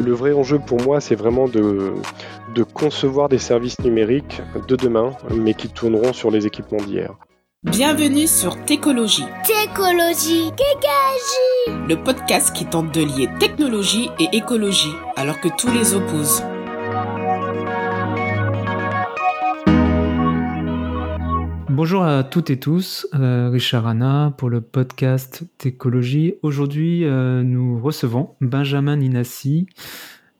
Le vrai enjeu pour moi, c'est vraiment de, de concevoir des services numériques de demain, mais qui tourneront sur les équipements d'hier. Bienvenue sur Técologie. Técologie, Kékagie. Le podcast qui tente de lier technologie et écologie, alors que tous les opposent. Bonjour à toutes et tous, euh, Richard Anna pour le podcast Técologie. Aujourd'hui, euh, nous recevons Benjamin Ninassi.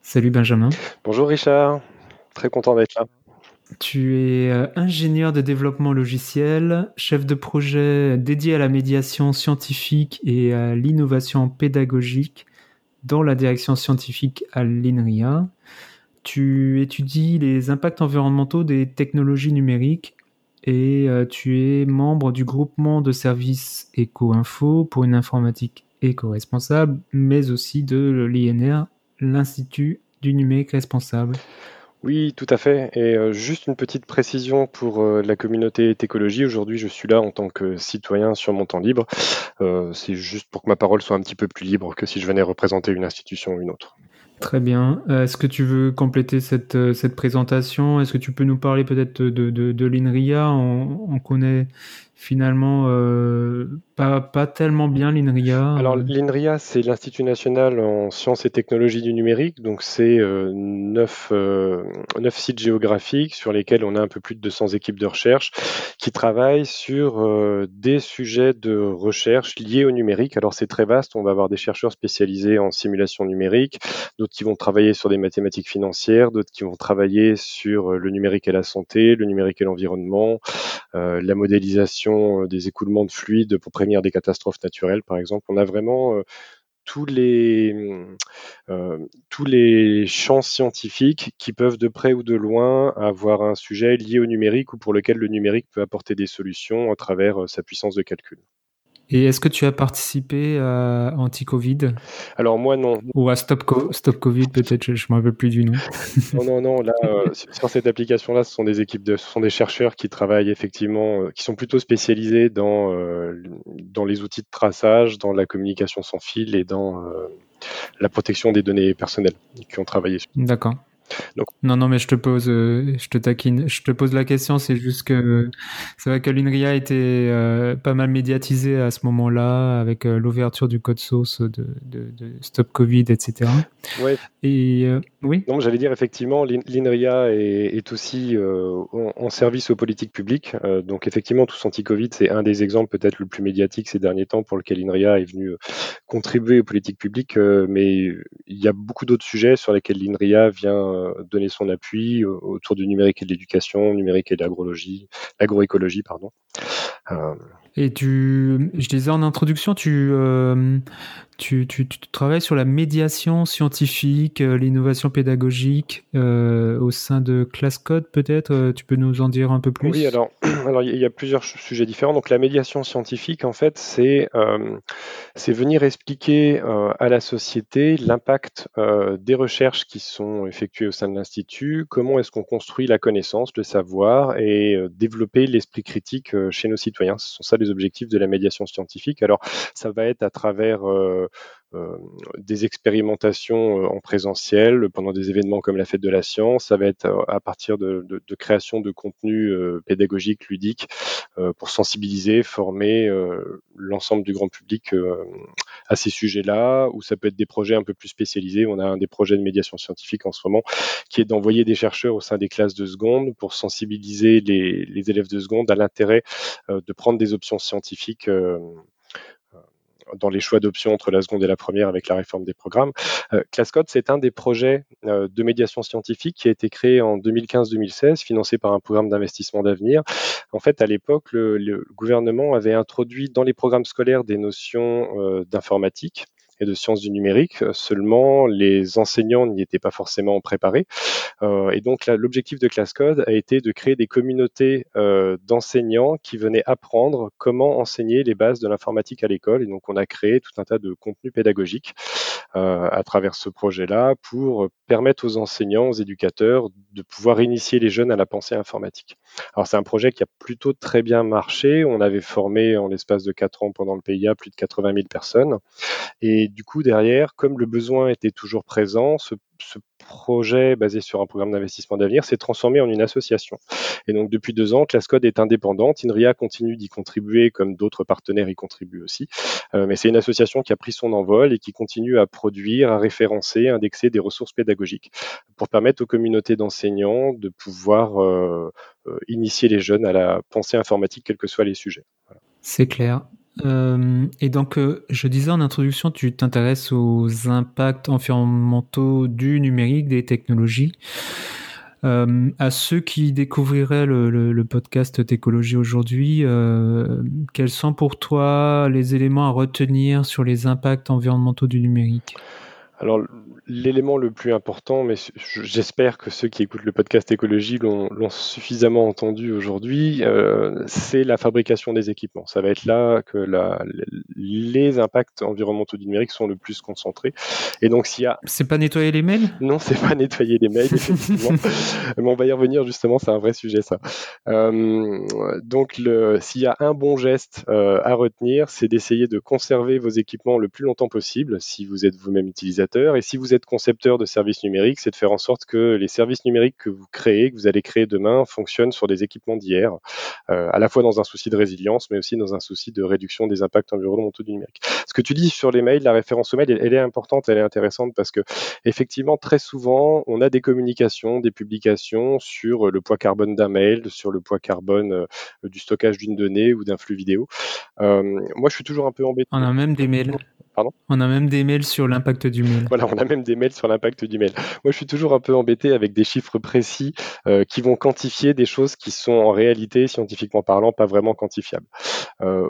Salut Benjamin. Bonjour Richard, très content d'être là. Tu es euh, ingénieur de développement logiciel, chef de projet dédié à la médiation scientifique et à l'innovation pédagogique dans la direction scientifique à l'INRIA. Tu étudies les impacts environnementaux des technologies numériques et euh, tu es membre du groupement de services Eco-Info pour une informatique éco-responsable, mais aussi de l'INR, l'Institut du numérique responsable. Oui, tout à fait. Et euh, juste une petite précision pour euh, la communauté écologie. Aujourd'hui, je suis là en tant que citoyen sur mon temps libre. C'est juste pour que ma parole soit un petit peu plus libre que si je venais représenter une institution ou une autre. Très bien. Euh, est-ce que tu veux compléter cette, euh, cette présentation? Est-ce que tu peux nous parler peut-être de, de, l'INRIA? On, connaît finalement euh, pas, pas tellement bien l'INRIA. Alors l'INRIA, c'est l'Institut national en sciences et technologies du numérique, donc c'est euh, neuf, euh, neuf, sites géographiques sur lesquels on a un peu plus de 200 équipes de recherche qui travaillent sur euh, des sujets de recherche liés au numérique. Alors c'est très vaste, on va avoir des chercheurs spécialisés en simulation numérique, d'autres qui vont travailler sur des mathématiques financières, d'autres qui vont travailler sur le numérique et la santé, le numérique et l'environnement, la modélisation euh, des écoulements de fluides pour prévenir des catastrophes naturelles, par exemple. On a vraiment euh, euh, tous les champs scientifiques qui peuvent de près ou de loin avoir un sujet lié au numérique ou pour lequel le numérique peut apporter des solutions à travers sa puissance de calcul. Et est-ce que tu as participé à Anti-Covid? Alors moi non. Ou à Stop, Stop Covid peut-être, je ne me rappelle plus du nom. non, non, non. Là, euh, sur cette application-là, ce sont des équipes, de, ce sont des chercheurs qui travaillent effectivement, euh, qui sont plutôt spécialisés dans, euh, dans les outils de traçage, dans la communication sans fil et dans la protection des données personnelles qui ont travaillé. D'accord. Non, non, mais je te pose, euh, je te taquine, je te pose la question. C'est juste que c'est vrai que l'INRIA était euh, pas mal médiatisé à ce moment-là avec euh, l'ouverture du code source de, Stop Covid, etc. Ouais. Et oui. Non, j'allais dire effectivement, l'INRIA est, aussi en, service aux politiques publiques. donc effectivement, tous anti-Covid, c'est un des exemples peut-être le plus médiatique ces derniers temps pour lequel l'INRIA est venu contribuer aux politiques publiques. mais il y a beaucoup d'autres sujets sur lesquels l'INRIA vient donner son appui autour du numérique et de l'éducation, numérique et de l'agroécologie, pardon. Euh, et tu, je disais en introduction, tu, euh, tu, travailles sur la médiation scientifique, euh, l'innovation pédagogique euh, au sein de ClassCode, peut-être euh, Tu peux nous en dire un peu plus? Oui, alors, alors il y a plusieurs sujets différents. Donc la médiation scientifique, en fait, c'est c'est venir expliquer à la société l'impact des recherches qui sont effectuées au sein de l'institut, comment est-ce qu'on construit la connaissance, le savoir et développer l'esprit critique chez nos citoyens. Ce sont ça les objectifs de la médiation scientifique. Alors ça va être à travers des expérimentations euh, en présentiel pendant des événements comme la fête de la science. Ça va être euh, à partir de, de, de création de contenu pédagogique, ludique, pour sensibiliser, former l'ensemble du grand public à ces sujets-là, ou ça peut être des projets un peu plus spécialisés. On a un des projets de médiation scientifique en ce moment qui est d'envoyer des chercheurs au sein des classes de seconde pour sensibiliser les, les élèves de seconde à l'intérêt de prendre des options scientifiques dans les choix d'options entre la seconde et la première avec la réforme des programmes. Euh, ClassCode, c'est un des projets euh, de médiation scientifique qui a été créé en 2015-2016, financé par un programme d'investissement d'avenir. En fait, à l'époque, le, le, gouvernement avait introduit dans les programmes scolaires des notions euh, d'informatique et de sciences du numérique. Seulement, les enseignants n'y étaient pas forcément préparés. Euh, et donc, l'objectif de ClassCode a été de créer des communautés euh, d'enseignants qui venaient apprendre comment enseigner les bases de l'informatique à l'école. Et donc, on a créé tout un tas de contenus pédagogiques euh, à travers ce projet-là pour permettre aux enseignants, aux éducateurs de pouvoir initier les jeunes à la pensée informatique. Alors, c'est un projet qui a plutôt très bien marché. On avait formé en l'espace de quatre ans pendant le PIA plus de 80 000 personnes. Et du coup, derrière, comme le besoin était toujours présent, ce, projet basé sur un programme d'investissement d'avenir s'est transformé en une association. Et donc, depuis deux ans, ClassCode est indépendante. INRIA continue d'y contribuer, comme d'autres partenaires y contribuent aussi. Euh, mais c'est une association qui a pris son envol et qui continue à produire, à référencer, à indexer des ressources pédagogiques pour permettre aux communautés d'enseignants de pouvoir euh, euh, initier les jeunes à la pensée informatique, quels que soient les sujets. C'est clair. Euh, et donc, euh, je disais en introduction, tu t'intéresses aux impacts environnementaux du numérique, des technologies. Euh, à ceux qui découvriraient le, podcast d'écologie aujourd'hui, quels sont pour toi les éléments à retenir sur les impacts environnementaux du numérique? Alors, l'élément le plus important, mais j'espère que ceux qui écoutent le podcast écologie l'ont suffisamment entendu aujourd'hui, euh, c'est la fabrication des équipements. Ça va être là que la, les impacts environnementaux du numérique sont le plus concentrés. Et donc s'il y a... C'est pas nettoyer les mails? Non, c'est pas nettoyer les mails, effectivement. mais on va y revenir justement, c'est un vrai sujet ça. Euh, donc s'il y a un bon geste euh, à retenir, c'est d'essayer de conserver vos équipements le plus longtemps possible si vous êtes vous-même utilisateur et si vous êtes concepteur de services numériques, c'est de faire en sorte que les services numériques que vous créez, que vous allez créer demain, fonctionnent sur des équipements d'hier, euh, à la fois dans un souci de résilience, mais aussi dans un souci de réduction des impacts environnementaux du numérique. Ce que tu dis sur les mails, la référence aux mails, elle, est importante, elle est intéressante parce que effectivement, très souvent, on a des communications, des publications sur le poids carbone d'un mail, sur le poids carbone euh, du stockage d'une donnée ou d'un flux vidéo. Euh, moi, je suis toujours un peu embêté. On a même des mails. On a même des mails sur l'impact du mail. Voilà, on a même des mails sur l'impact du mail. Moi, je suis toujours un peu embêté avec des chiffres précis euh, qui vont quantifier des choses qui sont en réalité, scientifiquement parlant, pas vraiment quantifiables. Euh,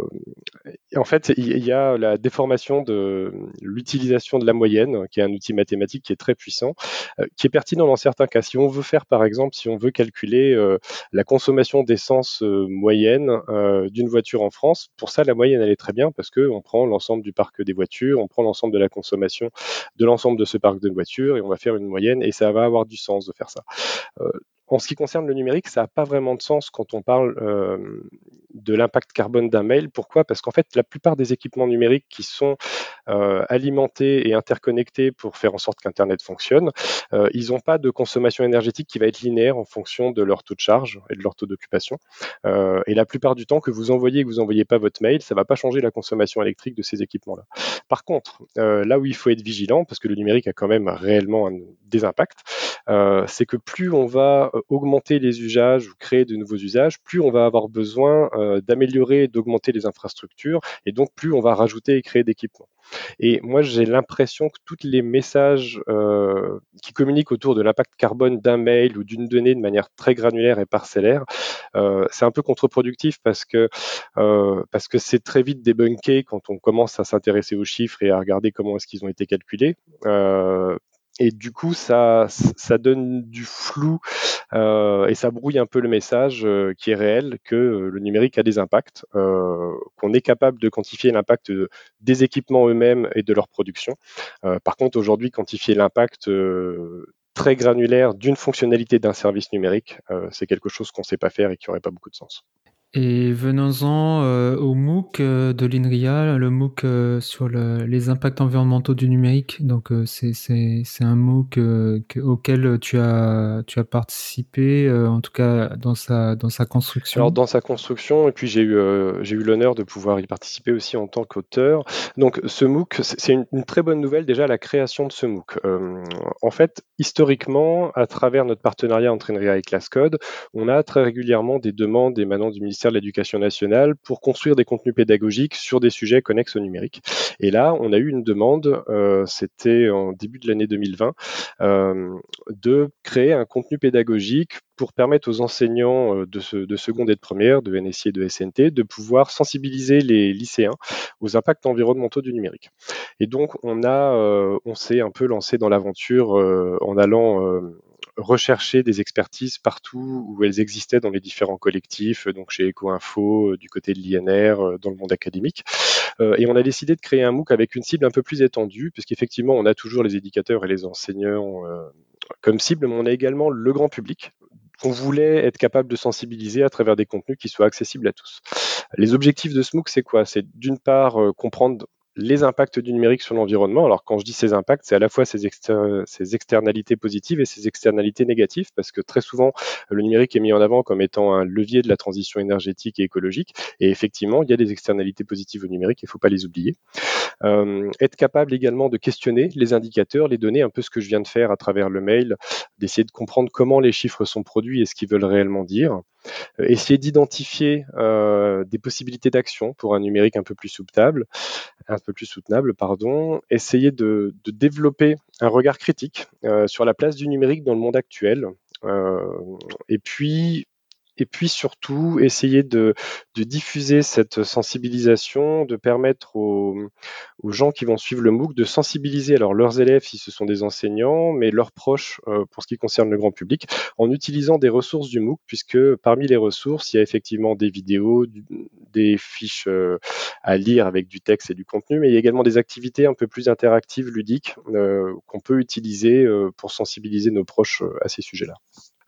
en fait, il y a la déformation de l'utilisation de la moyenne, qui est un outil mathématique qui est très puissant, euh, qui est pertinent dans certains cas. Si on veut faire, par exemple, si on veut calculer la consommation d'essence moyenne d'une voiture en France, pour ça, la moyenne, elle est très bien parce qu'on prend l'ensemble du parc des voitures on prend l'ensemble de la consommation de l'ensemble de ce parc de voitures et on va faire une moyenne et ça va avoir du sens de faire ça. En ce qui concerne le numérique, ça n'a pas vraiment de sens quand on parle euh, de l'impact carbone d'un mail. Pourquoi? Parce qu'en fait, la plupart des équipements numériques qui sont euh, alimentés et interconnectés pour faire en sorte qu'Internet fonctionne, euh, ils n'ont pas de consommation énergétique qui va être linéaire en fonction de leur taux de charge et de leur taux d'occupation. et la plupart du temps, que vous envoyez ou que vous n'envoyez pas votre mail, ça ne va pas changer la consommation électrique de ces équipements-là. Par contre, là où il faut être vigilant, parce que le numérique a quand même réellement des impacts, c'est que plus on va augmenter les usages ou créer de nouveaux usages, plus on va avoir besoin euh, d'améliorer et d'augmenter les infrastructures, et donc plus on va rajouter et créer d'équipements. Et moi, j'ai l'impression que tous les messages euh, qui communiquent autour de l'impact carbone d'un mail ou d'une donnée de manière très granulaire et parcellaire, euh, c'est un peu contre-productif parce que parce que c'est très vite débunké quand on commence à s'intéresser aux chiffres et à regarder comment est-ce qu'ils ont été calculés et du coup ça ça donne du flou euh, et ça brouille un peu le message euh, qui est réel que euh, le numérique a des impacts, qu'on est capable de quantifier l'impact des équipements eux-mêmes et de leur production. par contre aujourd'hui quantifier l'impact très granulaire d'une fonctionnalité d'un service numérique, c'est quelque chose qu'on ne sait pas faire et qui n'aurait pas beaucoup de sens. Et venons-en euh, au MOOC euh, de l'INRIA, le MOOC euh, sur le, les impacts environnementaux du numérique. Donc c'est un MOOC auquel tu as, participé, en tout cas dans sa, construction. Alors dans sa construction, et puis j'ai eu, l'honneur de pouvoir y participer aussi en tant qu'auteur. Donc ce MOOC, c'est une, une, très bonne nouvelle déjà la création de ce MOOC. en fait, historiquement, à travers notre partenariat entre INRIA et ClassCode, on a très régulièrement des demandes émanant du ministère de l'Éducation nationale pour construire des contenus pédagogiques sur des sujets connexes au numérique. Et là, on a eu une demande, euh, c'était en début de l'année 2020, euh, de créer un contenu pédagogique pour permettre aux enseignants euh, de, de seconde et de première, de NSI et de SNT, de pouvoir sensibiliser les lycéens aux impacts environnementaux du numérique. Et donc, on on s'est un peu lancé dans l'aventure en allant rechercher des expertises partout où elles existaient dans les différents collectifs, donc chez EcoInfo, euh, du côté de l'INR, euh, dans le monde académique. Euh, et on a décidé de créer un MOOC avec une cible un peu plus étendue, puisqu'effectivement, on a toujours les éducateurs et les enseignants comme cible, mais on a également le grand public qu'on voulait être capable de sensibiliser à travers des contenus qui soient accessibles à tous. Les objectifs de ce MOOC, c'est quoi? C'est d'une part comprendre les impacts du numérique sur l'environnement. Alors quand je dis ces impacts, c'est à la fois ces, ces, externalités positives et ces externalités négatives, parce que très souvent, le numérique est mis en avant comme étant un levier de la transition énergétique et écologique. Et effectivement, il y a des externalités positives au numérique, il ne faut pas les oublier. Euh, être capable également de questionner les indicateurs, les données, un peu ce que je viens de faire à travers le mail, d'essayer de comprendre comment les chiffres sont produits et ce qu'ils veulent réellement dire. Euh, essayer d'identifier euh, des possibilités d'action pour un numérique un peu plus soutenable, un peu plus soutenable, pardon. Essayer de, développer un regard critique euh, sur la place du numérique dans le monde actuel. et puis et puis surtout essayer de, diffuser cette sensibilisation, de permettre aux, gens qui vont suivre le MOOC de sensibiliser alors leurs élèves si ce sont des enseignants, mais leurs proches euh, pour ce qui concerne le grand public, en utilisant des ressources du MOOC, puisque parmi les ressources, il y a effectivement des vidéos, des fiches euh, à lire avec du texte et du contenu, mais il y a également des activités un peu plus interactives, ludiques, euh, qu'on peut utiliser pour sensibiliser nos proches à ces sujets-là.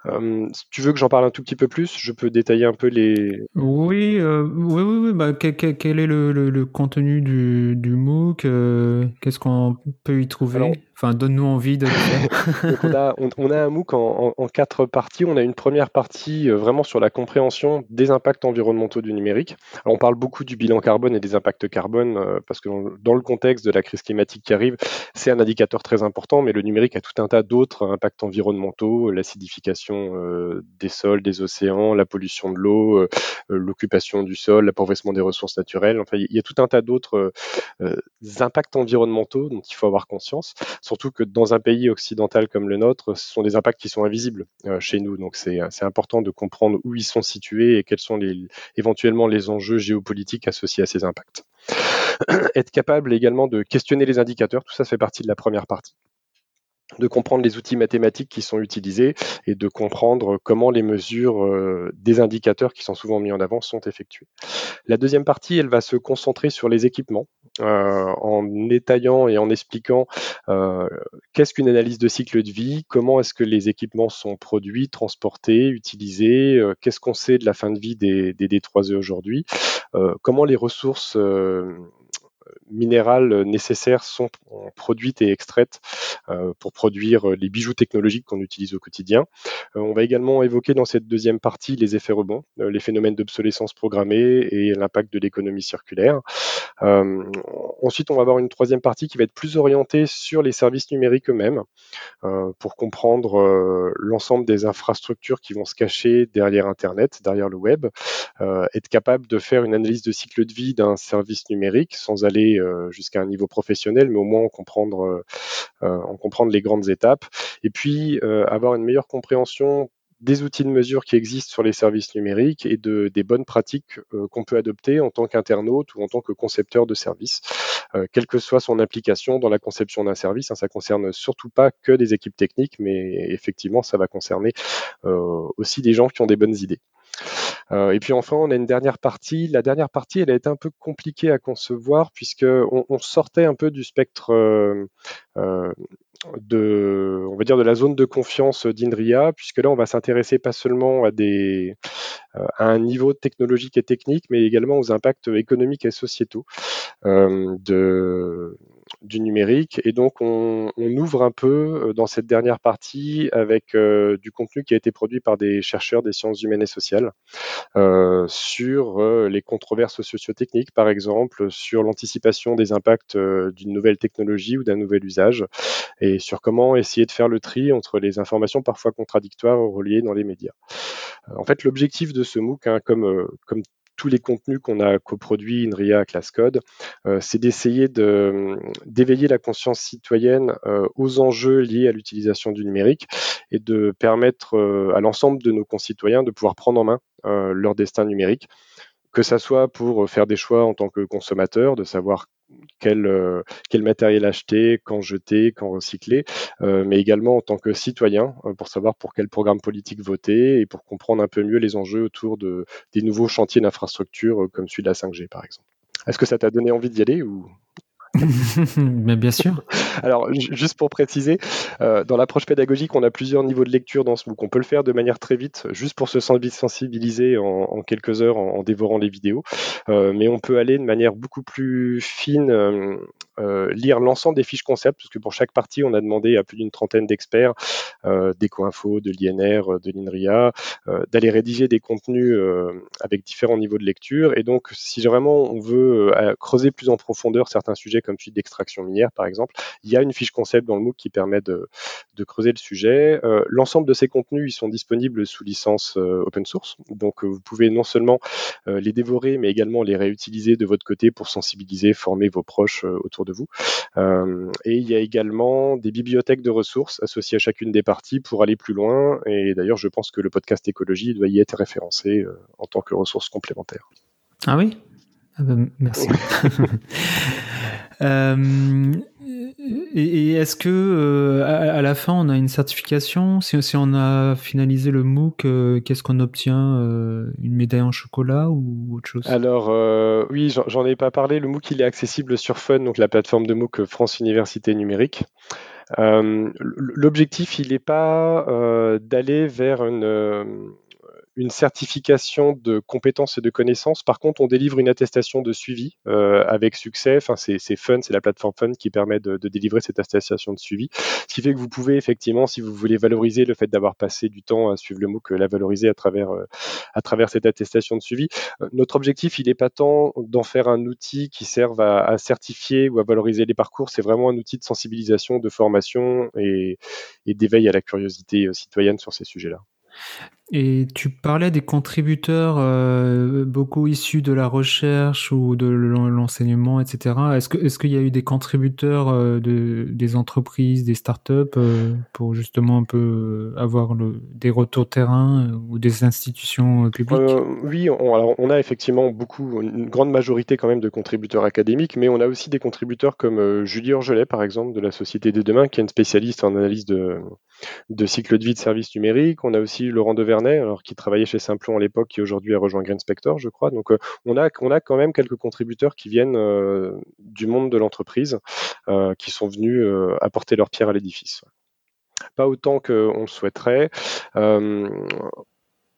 Euh, si tu veux que j'en parle un tout petit peu plus, je peux détailler un peu les. Oui, euh, oui, oui, oui. Bah, quel, quel, est le, le, contenu du, du MOOC euh, Qu'est-ce qu'on peut y trouver? Enfin, donne-nous envie on, a, un MOOC en, quatre parties. On a une première partie vraiment sur la compréhension des impacts environnementaux du numérique. Alors, on parle beaucoup du bilan carbone et des impacts carbone parce que dans, le contexte de la crise climatique qui arrive, c'est un indicateur très important, mais le numérique a tout un tas d'autres impacts environnementaux, l'acidification euh, des sols, des océans, la pollution de l'eau, euh, euh, l'occupation du sol, l'appauvrissement des ressources naturelles. Enfin, il y a tout un tas d'autres impacts environnementaux dont il faut avoir conscience. Surtout que dans un pays occidental comme le nôtre, ce sont des impacts qui sont invisibles chez nous. Donc c'est important de comprendre où ils sont situés et quels sont éventuellement les enjeux géopolitiques associés à ces impacts. Être capable également de questionner les indicateurs, tout ça fait partie de la première partie de comprendre les outils mathématiques qui sont utilisés et de comprendre comment les mesures euh, des indicateurs qui sont souvent mis en avant sont effectuées. La deuxième partie, elle va se concentrer sur les équipements, euh, en étaillant et en expliquant euh, qu'est-ce qu'une analyse de cycle de vie, comment est-ce que les équipements sont produits, transportés, utilisés, qu'est-ce qu'on sait de la fin de vie des, des D3E aujourd'hui, comment les ressources minérales nécessaires sont produites et extraites euh, pour produire les bijoux technologiques qu'on utilise au quotidien. Euh, on va également évoquer dans cette deuxième partie les effets rebonds, euh, les phénomènes d'obsolescence programmée et l'impact de l'économie circulaire. Ensuite, on va avoir une troisième partie qui va être plus orientée sur les services numériques eux-mêmes pour comprendre l'ensemble des infrastructures qui vont se cacher derrière Internet, derrière le web, être capable de faire une analyse de cycle de vie d'un service numérique sans aller euh, jusqu'à un niveau professionnel, mais au moins euh, euh, en comprendre les grandes étapes. Et puis avoir une meilleure compréhension des outils de mesure qui existent sur les services numériques et de, des bonnes pratiques qu'on peut adopter en tant qu'internaute ou en tant que concepteur de services, quelle que soit son implication dans la conception d'un service. Hein, ça concerne surtout pas que des équipes techniques, mais effectivement, ça va concerner aussi des gens qui ont des bonnes idées. Euh, et puis enfin, on a une dernière partie. La dernière partie, elle a été un peu compliquée à concevoir puisque on, sortait un peu du spectre euh, euh, de, on va dire, de la zone de confiance d'Inria, puisque là, on va s'intéresser pas seulement à des, à un niveau technologique et technique, mais également aux impacts économiques et sociétaux de, du numérique. Et donc, on, ouvre un peu euh, dans cette dernière partie avec euh, du contenu qui a été produit par des chercheurs des sciences humaines et sociales euh, sur les controverses socio-techniques, par exemple, sur l'anticipation des impacts d'une nouvelle technologie ou d'un nouvel usage, et sur comment essayer de faire le tri entre les informations parfois contradictoires reliées dans les médias. En fait, l'objectif de ce MOOC, hein, comme, comme les contenus qu'on a coproduits INRIA Class Code, euh, c'est d'essayer d'éveiller la conscience citoyenne euh, aux enjeux liés à l'utilisation du numérique et de permettre euh, à l'ensemble de nos concitoyens de pouvoir prendre en main leur destin numérique, que ça soit pour faire des choix en tant que consommateur, de savoir quel, euh, quel matériel acheter, quand jeter, quand recycler, euh, mais également en tant que citoyen euh, pour savoir pour quel programme politique voter et pour comprendre un peu mieux les enjeux autour de, des nouveaux chantiers d'infrastructure comme celui de la 5G par exemple. Est-ce que ça t'a donné envie d'y aller ou Bien sûr. Alors, juste pour préciser, euh, dans l'approche pédagogique, on a plusieurs niveaux de lecture dans ce MOOC. On peut le faire de manière très vite, juste pour se sensibiliser en, quelques heures en, dévorant les vidéos, euh, mais on peut aller de manière beaucoup plus fine, euh, lire l'ensemble des fiches concepts, parce que pour chaque partie, on a demandé à plus d'une trentaine d'experts, d'EcoInfo, de l'INR, de l'INRIA, d'aller rédiger des contenus avec différents niveaux de lecture. Et donc, si vraiment on veut creuser plus en profondeur certains sujets comme celui d'extraction minière, par exemple, il y a une fiche concept dans le MOOC qui permet de, creuser le sujet. Euh, l'ensemble de ces contenus, ils sont disponibles sous licence euh, open source. Donc, euh, vous pouvez non seulement les dévorer, mais également les réutiliser de votre côté pour sensibiliser, former vos proches autour de vous. et il y a également des bibliothèques de ressources associées à chacune des parties pour aller plus loin. Et d'ailleurs, je pense que le podcast écologie doit y être référencé en tant que ressource complémentaire. Ah oui? Ah ben, Merci. Euh, et, est-ce que euh, à, la fin on a une certification? Si, on a finalisé le MOOC, euh, qu'est-ce qu'on obtient Une médaille en chocolat ou autre chose? Alors oui, j'en ai pas parlé. Le MOOC il est accessible sur Fun, donc la plateforme de MOOC France Université Numérique. L'objectif, il n'est pas d'aller vers une, une certification de compétences et de connaissances. Par contre, on délivre une attestation de suivi euh, avec succès. Enfin, c'est Fun, c'est la plateforme Fun qui permet de, délivrer cette attestation de suivi. Ce qui fait que vous pouvez effectivement, si vous voulez valoriser le fait d'avoir passé du temps à suivre le MOOC, la valoriser à travers euh, à travers cette attestation de suivi. Euh, notre objectif, il n'est pas tant d'en faire un outil qui serve à, certifier ou à valoriser les parcours. C'est vraiment un outil de sensibilisation, de formation et d'éveil à la curiosité citoyenne sur ces sujets-là. Et tu parlais des contributeurs euh, beaucoup issus de la recherche ou de l'enseignement, etc. Est-ce que est-ce qu'il y a eu des contributeurs euh, de des entreprises, des startups euh, pour justement un peu avoir des retours terrain ou des institutions publiques? Oui, on, alors on a effectivement beaucoup, une grande majorité quand même de contributeurs académiques, mais on a aussi des contributeurs comme Julie Orgelet par exemple de la Société des Demain, qui est une spécialiste en analyse de de cycle de vie de services numériques. On a aussi Laurent Alors qui travaillait chez Simplon à l'époque, qui aujourd'hui a rejoint Green Spector, je crois. Donc euh, on a on a quand même quelques contributeurs qui viennent euh, du monde de l'entreprise, euh, qui sont venus apporter leur pierre à l'édifice. Pas autant qu'on le souhaiterait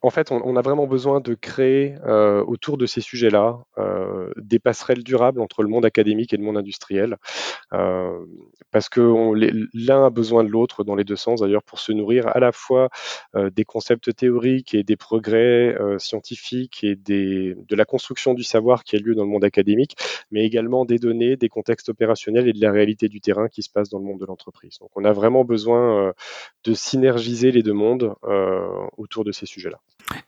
en fait, on, a vraiment besoin de créer euh, autour de ces sujets-là euh, des passerelles durables entre le monde académique et le monde industriel, euh, parce que l'un a besoin de l'autre dans les deux sens d'ailleurs pour se nourrir à la fois des concepts théoriques et des progrès scientifiques et de la construction du savoir qui a lieu dans le monde académique, mais également des données, des contextes opérationnels et de la réalité du terrain qui se passe dans le monde de l'entreprise. Donc, on a vraiment besoin de synergiser les deux mondes autour de ces sujets-là.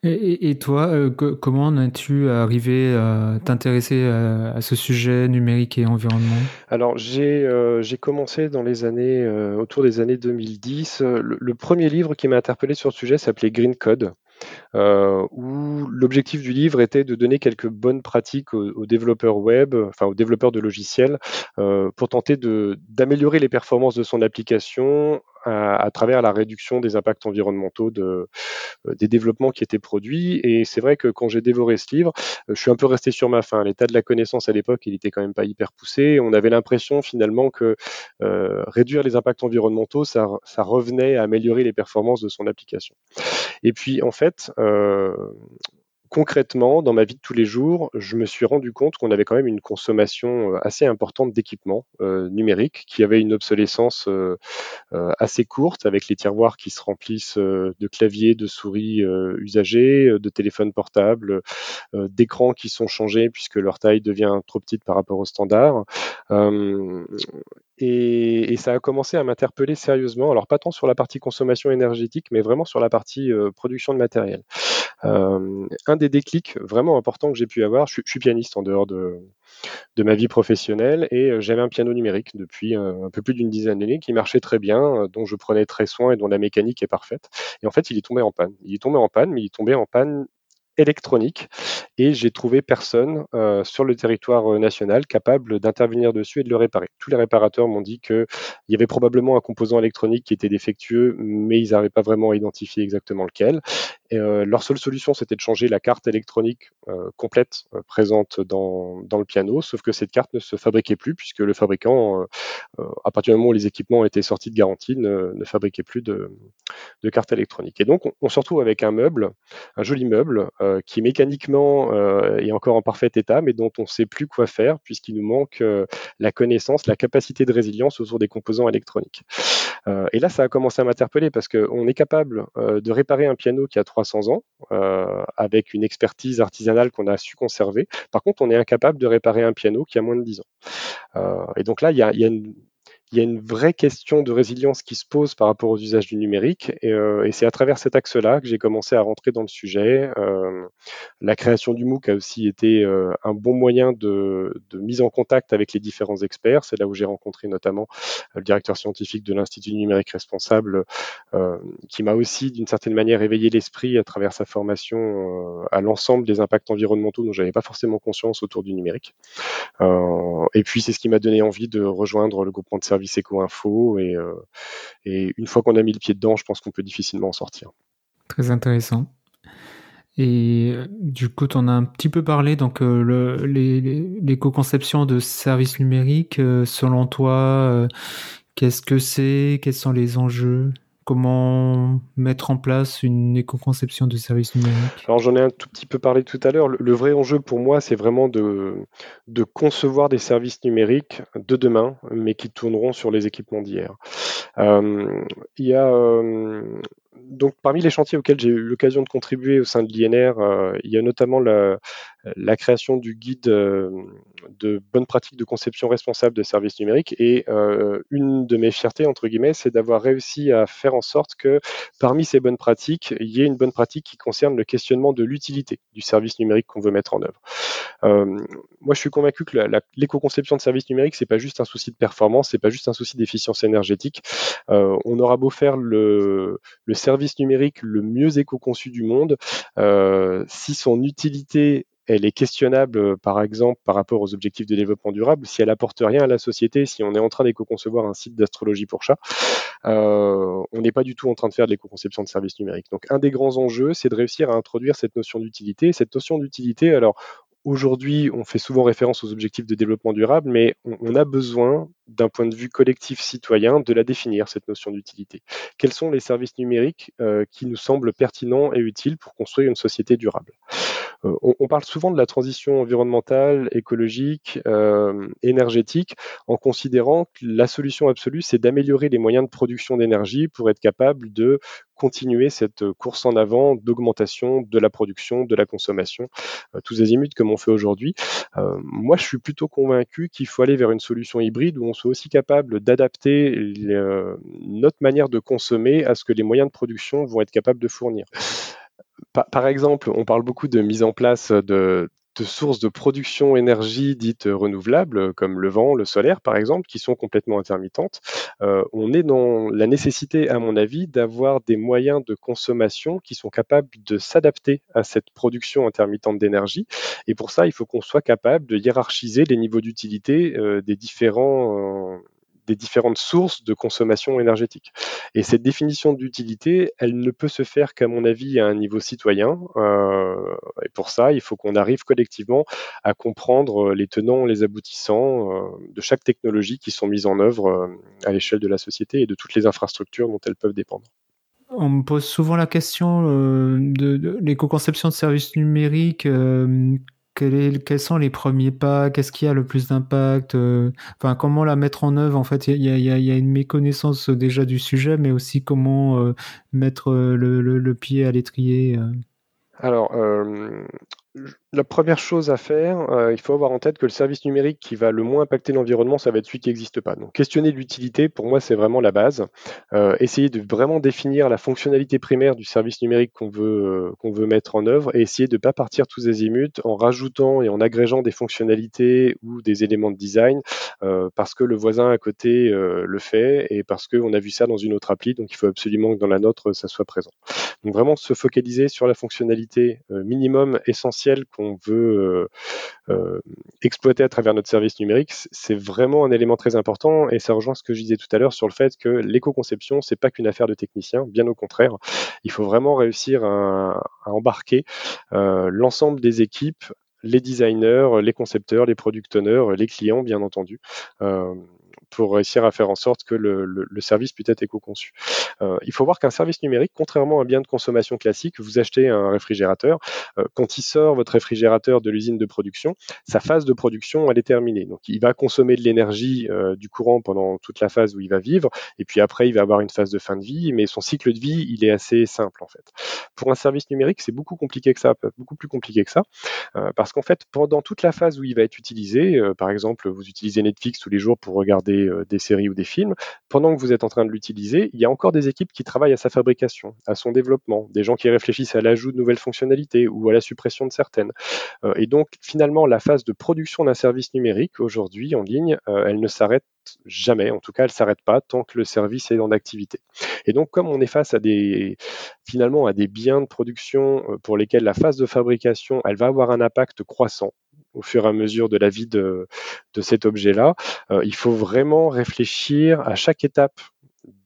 Et, toi, euh, comment as-tu arrivé à t'intéresser à, ce sujet numérique et environnement? Alors, j'ai euh, commencé dans les années, euh, autour des années 2010. Le, premier livre qui m'a interpellé sur le sujet s'appelait Green Code. où l'objectif du livre était de donner quelques bonnes pratiques aux, développeurs web, enfin aux développeurs de logiciels, pour tenter d'améliorer les performances de son application à, travers la réduction des impacts environnementaux de, euh, des développements qui étaient produits. Et c'est vrai que quand j'ai dévoré ce livre, euh, je suis un peu resté sur ma faim. L'état de la connaissance à l'époque, il était quand même pas hyper poussé. On avait l'impression finalement que euh, réduire les impacts environnementaux, ça, ça, revenait à améliorer les performances de son application. Et puis en fait, euh, concrètement, dans ma vie de tous les jours, je me suis rendu compte qu'on avait quand même une consommation euh, assez importante d'équipements euh, numériques, qui avait une obsolescence euh, assez courte, avec les tiroirs qui se remplissent de claviers, de souris usagés, de téléphones portables, d'écrans qui sont changés puisque leur taille devient trop petite par rapport aux standards. Et, et, ça a commencé à m'interpeller sérieusement, alors pas tant sur la partie consommation énergétique, mais vraiment sur la partie production de matériel. Euh, un des déclics vraiment importants que j'ai pu avoir, je, suis pianiste en dehors de, de ma vie professionnelle et euh, j'avais un piano numérique depuis un, un peu plus d'une dizaine d'années qui marchait très bien, euh, dont je prenais très soin et dont la mécanique est parfaite. Et en fait, il est tombé en panne. Il est tombé en panne, mais il est tombé en panne électronique et j'ai trouvé personne euh, sur le territoire euh, national capable d'intervenir dessus et de le réparer. Tous les réparateurs m'ont dit qu'il y avait probablement un composant électronique qui était défectueux, mais ils n'arrivaient pas vraiment à identifier exactement lequel. Euh, leur seule solution, c'était de changer la carte électronique complète présente dans, dans, le piano, sauf que cette carte ne se fabriquait plus puisque le fabricant, à partir du moment où les équipements étaient sortis de garantie, ne, fabriquait plus de, de carte électronique. Et donc, on, on, se retrouve avec un meuble, un joli meuble, qui mécaniquement est encore en parfait état, mais dont on ne sait plus quoi faire puisqu'il nous manque la connaissance, la capacité de résilience autour des composants électroniques. et là, ça a commencé à m'interpeller parce qu'on est capable de réparer un piano qui a 300 ans, euh, avec une expertise artisanale qu'on a su conserver. Par contre, on est incapable de réparer un piano qui a moins de 10 ans. Euh, et donc là, il y a, y a une, il y a une vraie question de résilience qui se pose par rapport aux usages du numérique. Et, euh, c'est à travers cet axe-là que j'ai commencé à rentrer dans le sujet. Euh, la création du MOOC a aussi été euh, un bon moyen de, mise en contact avec les différents experts. C'est là où j'ai rencontré notamment le directeur scientifique de l'Institut du numérique responsable, qui m'a aussi d'une certaine manière éveillé l'esprit à travers sa formation à l'ensemble des impacts environnementaux dont j'avais pas forcément conscience autour du numérique. et puis c'est ce qui m'a donné envie de rejoindre le groupement de service éco-info. Et, euh, et une fois qu'on a mis le pied dedans, je pense qu'on peut difficilement en sortir. Très intéressant. Et euh, du coup, on a un petit peu parlé, donc euh, l'éco-conception de services numériques, selon toi, qu'est-ce que c'est? Quels sont les enjeux? Comment mettre en place une éco-conception de services numériques Alors j'en ai un tout petit peu parlé tout à l'heure. Le, vrai enjeu pour moi, c'est vraiment de, concevoir des services numériques de demain, mais qui tourneront sur les équipements d'hier. Euh, il y a euh, donc parmi les chantiers auxquels j'ai eu l'occasion de contribuer au sein de l'INR, euh, il y a notamment la, création du guide de bonnes pratiques de conception responsable de services numériques. Et euh, une de mes fiertés, entre guillemets, c'est d'avoir réussi à faire en sorte que parmi ces bonnes pratiques, il y ait une bonne pratique qui concerne le questionnement de l'utilité du service numérique qu'on veut mettre en œuvre. Euh, moi, je suis convaincu que l'éco-conception de services numériques, c'est pas juste un souci de performance, c'est pas juste un souci d'efficience énergétique. Euh, on aura beau faire le, le, service numérique le mieux éco-conçu du monde, si son utilité elle est questionnable, euh, par exemple, par rapport aux objectifs de développement durable, si elle apporte rien à la société, si on est en train d'éco-concevoir un site d'astrologie pour chat, euh, on n'est pas du tout en train de faire de l'éco-conception de services numériques. Donc, un des grands enjeux, c'est de réussir à introduire cette notion d'utilité. Cette notion d'utilité, alors, Aujourd'hui, on fait souvent référence aux objectifs de développement durable, mais on, a besoin, d'un point de vue collectif citoyen, de la définir, cette notion d'utilité. Quels sont les services numériques euh, qui nous semblent pertinents et utiles pour construire une société durable? Euh, on, parle souvent de la transition environnementale, écologique, euh, énergétique, en considérant que la solution absolue, c'est d'améliorer les moyens de production d'énergie pour être capable de continuer cette course en avant d'augmentation de la production, de la consommation, tous azimuts comme on fait aujourd'hui. moi, je suis plutôt convaincu qu'il faut aller vers une solution hybride où on soit aussi capable d'adapter notre manière de consommer à ce que les moyens de production vont être capables de fournir. Par, exemple, on parle beaucoup de mise en place de, sources de production énergie dites renouvelables, comme le vent, le solaire, par exemple, qui sont complètement intermittentes. Euh, on est dans la nécessité, à mon avis, d'avoir des moyens de consommation qui sont capables de s'adapter à cette production intermittente d'énergie. Et pour ça, il faut qu'on soit capable de hiérarchiser les niveaux d'utilité euh, des différents euh, des différentes sources de consommation énergétique. Et cette définition d'utilité, elle ne peut se faire qu'à mon avis à un niveau citoyen. Euh, et pour ça, il faut qu'on arrive collectivement à comprendre les tenants, les aboutissants euh, de chaque technologie qui sont mises en œuvre euh, à l'échelle de la société et de toutes les infrastructures dont elles peuvent dépendre. On me pose souvent la question de l'éco-conception de services numériques quels sont les premiers pas? Qu'est-ce qui a le plus d'impact? Euh, Enfin, comment la mettre en œuvre? En fait, il y a, une méconnaissance déjà du sujet, mais aussi comment euh, mettre euh, le, pied à l'étrier. Alors, la première chose à faire, euh, il faut avoir en tête que le service numérique qui va le moins impacter l'environnement, ça va être celui qui n'existe pas. Donc questionner l'utilité, pour moi, c'est vraiment la base. Euh, essayer de vraiment définir la fonctionnalité primaire du service numérique qu'on veut, euh, qu'on veut mettre en œuvre et essayer de ne pas partir tous azimuts en rajoutant et en agrégeant des fonctionnalités ou des éléments de design parce que le voisin à côté le fait et parce qu'on a vu ça dans une autre appli. Donc il faut absolument que dans la nôtre, ça soit présent. Donc vraiment se focaliser sur la fonctionnalité minimum essentielle qu'on veut euh, euh, exploiter à travers notre service numérique, c'est vraiment un élément très important et ça rejoint ce que je disais tout à l'heure sur le fait que l'éco-conception, c'est pas qu'une affaire de technicien, bien au contraire. Il faut vraiment réussir à, embarquer euh, l'ensemble des équipes les designers, les concepteurs, les product owners, les clients, bien entendu pour réussir à faire en sorte que le, service puisse être éco-conçu. Euh, il faut voir qu'un service numérique, contrairement à un bien de consommation classique, vous achetez un réfrigérateur, euh, quand il sort votre réfrigérateur de l'usine de production, sa phase de production, elle est terminée. Donc il va consommer de l'énergie euh, du courant pendant toute la phase où il va vivre, et puis après il va avoir une phase de fin de vie, mais son cycle de vie, il est assez simple en fait. Pour un service numérique, c'est beaucoup plus compliqué que ça, parce qu'en fait, pendant toute la phase où il va être utilisé, par exemple, vous utilisez Netflix tous les jours pour regarder euh, des, séries ou des films, pendant que vous êtes en train de l'utiliser, il y a encore des équipes qui travaillent à sa fabrication, à son développement, des gens qui réfléchissent à l'ajout de nouvelles fonctionnalités ou à la suppression de certaines. Euh, et donc, finalement, la phase de production d'un service numérique aujourd'hui en ligne, euh, elle ne s'arrête jamais, en tout cas, elle s'arrête pas tant que le service est en activité. Et donc, comme on est face à des, finalement, à des biens de production pour lesquels la phase de fabrication, elle va avoir un impact croissant, au fur et à mesure de la vie de, cet objet-là. Euh, il faut vraiment réfléchir à chaque étape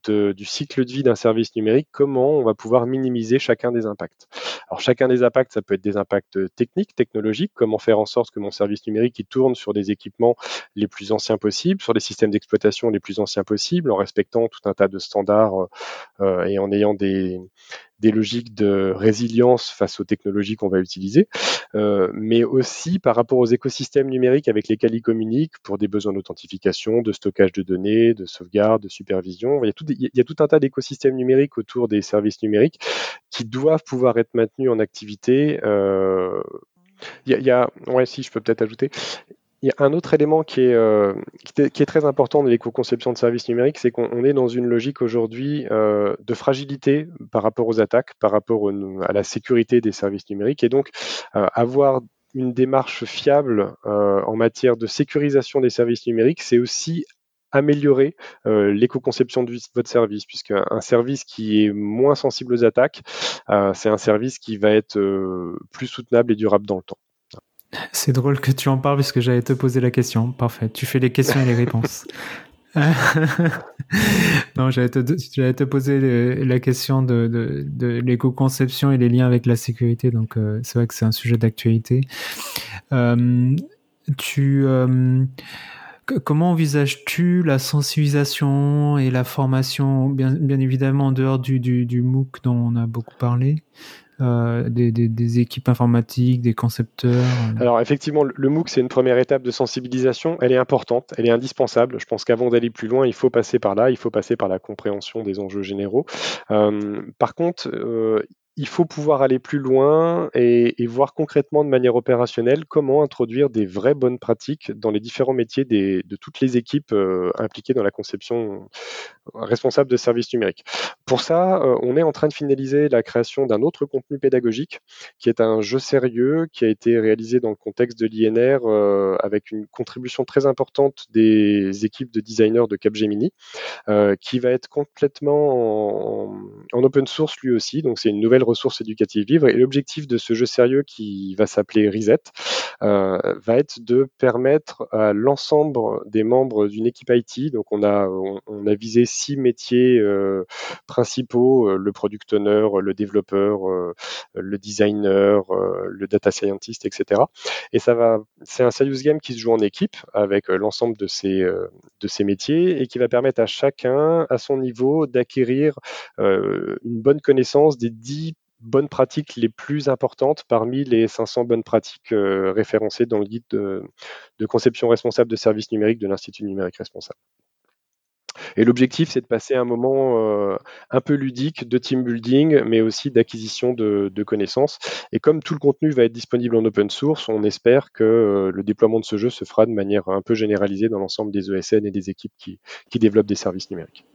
du cycle de vie d'un service numérique, comment on va pouvoir minimiser chacun des impacts. Alors chacun des impacts, ça peut être des impacts techniques, technologiques, comment faire en sorte que mon service numérique il tourne sur des équipements les plus anciens possibles, sur des systèmes d'exploitation les plus anciens possibles, en respectant tout un tas de standards euh, et en ayant des, des logiques de résilience face aux technologies qu'on va utiliser, euh, mais aussi par rapport aux écosystèmes numériques avec lesquels ils communiquent pour des besoins d'authentification, de stockage de données, de sauvegarde, de supervision. Il y a tout, un tas d'écosystèmes numériques autour des services numériques qui doivent pouvoir être maintenus en activité. Euh, il y il y a, ouais, si je peux peut-être ajouter, il y a un autre élément qui est, euh, qui est, très important dans l'éco-conception de services numériques, c'est qu'on est dans une logique aujourd'hui euh, de fragilité par rapport aux attaques, par rapport à la sécurité des services numériques. Et donc, euh, avoir une démarche fiable en matière de sécurisation des services numériques, c'est aussi améliorer l'éco-conception de votre service, puisque un service qui est moins sensible aux attaques, c'est un service qui va être plus soutenable et durable dans le temps. C'est drôle que tu en parles puisque j'allais te poser la question. Parfait. Tu fais les questions et les réponses. non, j'allais te, te, poser la question de, de, l'éco-conception et les liens avec la sécurité. Donc, euh, c'est vrai que c'est un sujet d'actualité. Euh, tu, euh, comment envisages-tu la sensibilisation et la formation, bien, bien évidemment en dehors du, du, du MOOC dont on a beaucoup parlé? Euh, des, équipes informatiques, des concepteurs euh. Alors effectivement, le MOOC, c'est une première étape de sensibilisation. Elle est importante, elle est indispensable. Je pense qu'avant d'aller plus loin, il faut passer par là, il faut passer par la compréhension des enjeux généraux. Euh, par contre, il faut pouvoir aller plus loin et, voir concrètement de manière opérationnelle comment introduire des vraies bonnes pratiques dans les différents métiers de toutes les équipes euh, impliquées dans la conception euh, responsable de services numériques. Pour ça, euh, on est en train de finaliser la création d'un autre contenu pédagogique qui est un jeu sérieux qui a été réalisé dans le contexte de l'INR avec une contribution très importante des équipes de designers de Capgemini qui va être complètement en, en open source lui aussi. Donc c'est une nouvelle ressources éducatives libres. Et l'objectif de ce jeu sérieux qui va s'appeler Reset euh, va être de permettre à l'ensemble des membres d'une équipe IT, donc on a, on, a visé six métiers euh, principaux, euh, le product owner, le développeur, le designer, le data scientist, etc. Et ça va, c'est un serious game qui se joue en équipe avec l'ensemble de ces, de ces métiers et qui va permettre à chacun, à son niveau, d'acquérir une bonne connaissance des dix bonnes pratiques les plus importantes parmi les 500 bonnes pratiques euh, référencées dans le guide de, conception responsable de services numériques de l'Institut numérique responsable. Et l'objectif, c'est de passer un moment un peu ludique de team building, mais aussi d'acquisition de, connaissances. Et comme tout le contenu va être disponible en open source, on espère que le déploiement de ce jeu se fera de manière un peu généralisée dans l'ensemble des ESN et des équipes qui, qui développent des services numériques.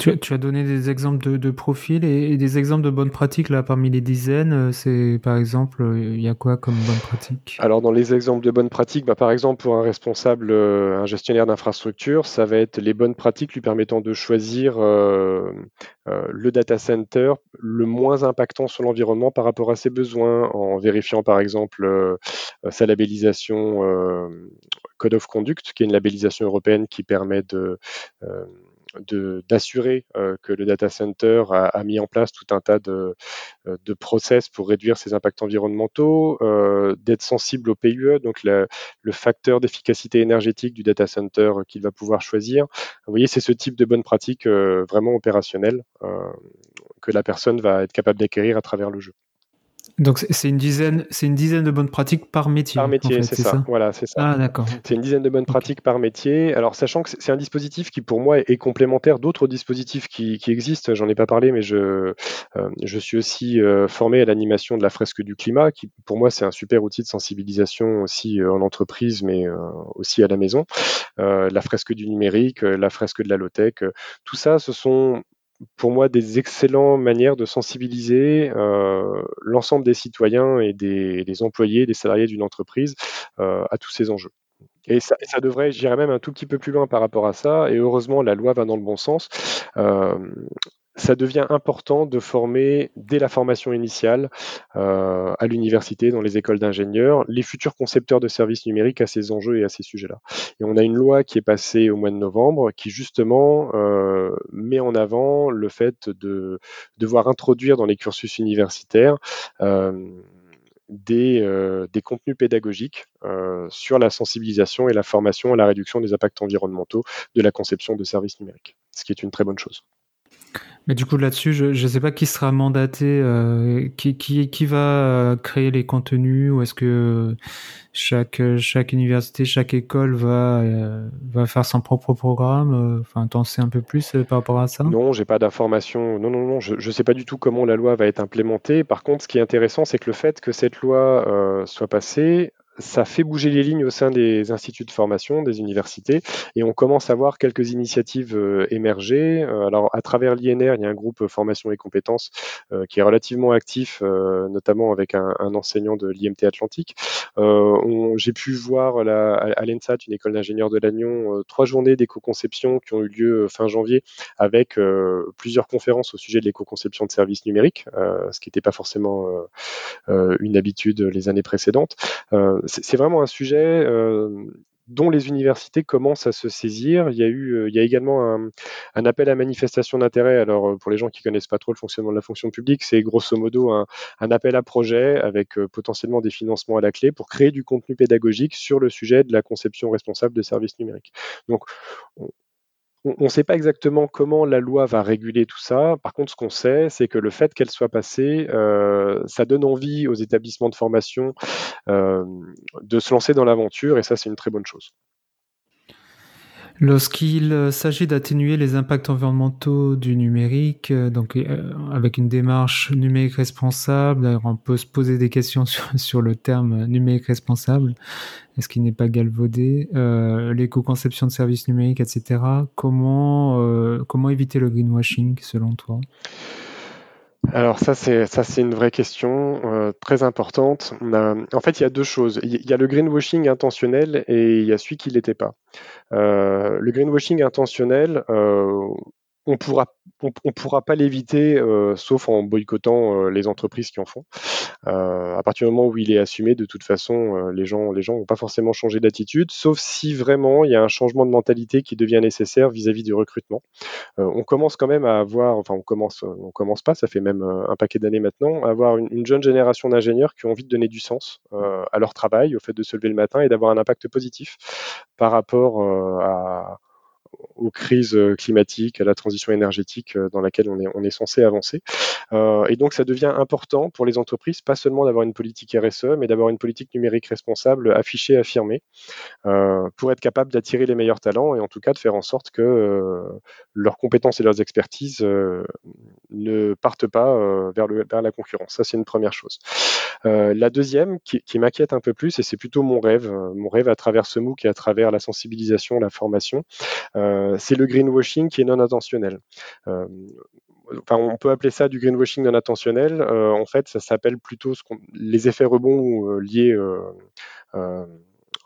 Tu, as donné des exemples de, profils et, des exemples de bonnes pratiques là parmi les dizaines. Euh, c'est par exemple, euh, il y a quoi comme bonnes pratiques Alors dans les exemples de bonnes pratiques, bah, par exemple pour un responsable, euh, un gestionnaire d'infrastructure, ça va être les bonnes pratiques lui permettant de choisir le data center le moins impactant sur l'environnement par rapport à ses besoins, en vérifiant par exemple sa labellisation Code of Conduct, qui est une labellisation européenne qui permet de d'assurer euh, que le data center a, mis en place tout un tas de, euh, de process pour réduire ses impacts environnementaux, euh, d'être sensible au PUE, donc le, le facteur d'efficacité énergétique du data center qu'il va pouvoir choisir. Vous voyez, c'est ce type de bonne pratique vraiment opérationnelle que la personne va être capable d'acquérir à travers le jeu. Donc c'est une dizaine, c'est une dizaine de bonnes pratiques par métier. Par métier, c'est ça. Voilà, c'est ça. Ah d'accord. C'est une dizaine de bonnes pratiques par métier. Alors sachant que c'est un dispositif qui pour moi est complémentaire d'autres dispositifs qui, qui existent. J'en ai pas parlé, mais je euh, je suis aussi euh, formé à l'animation de la fresque du climat, qui pour moi c'est un super outil de sensibilisation aussi euh, en entreprise, mais aussi à la maison. la fresque du numérique, la fresque de la low tech, tout ça, ce sont pour moi des excellentes manières de sensibiliser euh, l'ensemble des citoyens et des, employés, des salariés d'une entreprise euh, à tous ces enjeux. Et ça, ça devrait, j'irais même un tout petit peu plus loin par rapport à ça, et heureusement la loi va dans le bon sens. Euh, ça devient important de former dès la formation initiale euh, à l'université, dans les écoles d'ingénieurs, les futurs concepteurs de services numériques à ces enjeux et à ces sujets-là. Et on a une loi qui est passée au mois de novembre qui justement euh, met en avant le fait de devoir introduire dans les cursus universitaires euh, des, euh, des, contenus pédagogiques euh, sur la sensibilisation et la formation à la réduction des impacts environnementaux de la conception de services numériques, ce qui est une très bonne chose. Mais du coup, là-dessus, je ne sais pas qui sera mandaté, euh, qui, qui, qui, va euh, créer les contenus, ou est-ce que chaque, chaque université, chaque école va, euh, va faire son propre programme Enfin, t'en sais un peu plus par rapport à ça? Non, j'ai pas d'informations. Non, non, non, je ne sais pas du tout comment la loi va être implémentée. Par contre, ce qui est intéressant, c'est que le fait que cette loi soit passée ça fait bouger les lignes au sein des instituts de formation, des universités, et on commence à voir quelques initiatives euh, émerger. Euh, alors, à travers l'INR, il y a un groupe formation et compétences euh, qui est relativement actif, notamment avec un, enseignant de l'IMT Atlantique. J'ai pu voir à l'ENSAT, une école d'ingénieurs de Lannion, trois journées d'éco-conception qui ont eu lieu fin janvier, avec plusieurs conférences au sujet de l'éco-conception de services numériques, ce qui n'était pas forcément une habitude les années précédentes c'est vraiment un sujet euh, dont les universités commencent à se saisir. Il y a eu, euh, il y a également un, appel à manifestation d'intérêt. Alors euh, pour les gens qui connaissent pas trop le fonctionnement de la fonction publique, c'est grosso modo un, appel à projet avec potentiellement des financements à la clé pour créer du contenu pédagogique sur le sujet de la conception responsable de services numériques. Donc on ne sait pas exactement comment la loi va réguler tout ça. Par contre, ce qu'on sait, c'est que le fait qu'elle soit passée, euh, ça donne envie aux établissements de formation euh, de se lancer dans l'aventure, et ça, c'est une très bonne chose. Lorsqu'il euh, s'agit d'atténuer les impacts environnementaux du numérique, euh, donc euh, avec une démarche numérique responsable, on peut se poser des questions sur, le terme numérique responsable, est-ce qu'il n'est pas galvaudé, l'éco-conception de services numériques, etc. Comment, comment éviter le greenwashing selon toi? Alors ça c'est ça c'est une vraie question euh, très importante. en fait, il y a deux choses. Il y a le greenwashing intentionnel et il y a celui qui l'était pas. Euh, le greenwashing intentionnel, euh, on pourra on, pourra pas l'éviter euh, sauf en boycottant euh, les entreprises qui en font. Euh, à partir du moment où il est assumé, de toute façon, les gens les gens vont pas forcément changer d'attitude, sauf si vraiment il y a un changement de mentalité qui devient nécessaire vis-à-vis du recrutement. on commence quand même à avoir, enfin on commence, on commence pas, ça fait même un paquet d'années maintenant, à avoir une jeune génération d'ingénieurs qui ont envie de donner du sens à leur travail, au fait de se lever le matin et d'avoir un impact positif par rapport à aux crises climatiques, à la transition énergétique dans laquelle on est, censé avancer. et donc ça devient important pour les entreprises, pas seulement d'avoir une politique RSE, mais d'avoir une politique numérique responsable affichée, affirmée, pour être capable d'attirer les meilleurs talents et en tout cas de faire en sorte que leurs compétences et leurs expertises ne partent pas vers, la concurrence. Ça, c'est une première chose. la deuxième, qui, qui m'inquiète un peu plus, et c'est plutôt mon rêve, mon rêve à travers ce MOOC et à travers la sensibilisation, la formation, euh, c'est le greenwashing qui est non intentionnel. Euh, on peut appeler ça du greenwashing non intentionnel. Euh, en fait, ça s'appelle plutôt les effets rebonds liés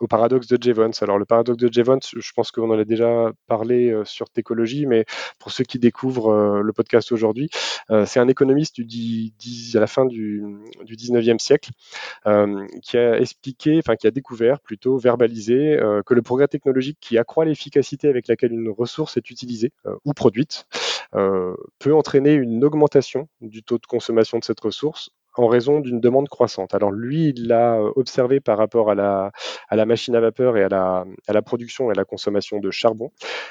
au paradoxe de Jevons. Alors le paradoxe de Jevons, je pense qu'on en a déjà parlé euh, sur Técologie, mais pour ceux qui découvrent euh, le podcast aujourd'hui, euh, c'est un économiste du, à la fin du, du 19e siècle qui a expliqué, enfin qui a découvert plutôt, verbalisé que le progrès technologique qui accroît l'efficacité avec laquelle une ressource est utilisée ou produite peut entraîner une augmentation du taux de consommation de cette ressource en raison d'une demande croissante. Alors lui, il l'a euh, observé par rapport à la, machine à vapeur et à la, à la production et à la consommation de charbon.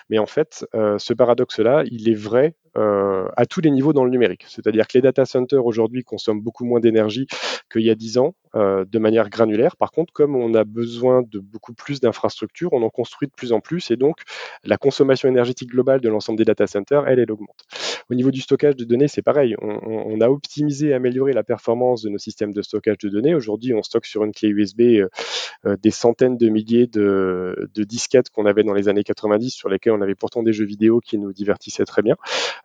Mais en fait, euh, ce paradoxe-là, il est vrai euh, à tous les niveaux dans le numérique. C'est-à-dire que les data centers aujourd'hui consomment beaucoup moins d'énergie qu'il y a 10 ans euh, de manière granulaire. Par contre, comme on a besoin de beaucoup plus d'infrastructures, on en construit de plus en plus et donc la consommation énergétique globale de l'ensemble des data centers, elle, elle augmente. Au niveau du stockage de données, c'est pareil. On, on, a optimisé et amélioré la performance de nos systèmes de stockage de données. Aujourd'hui, on stocke sur une clé USB euh, euh, des centaines de milliers de, de disquettes qu'on avait dans les années 90 sur lesquelles on avait pourtant des jeux vidéo qui nous divertissaient très bien.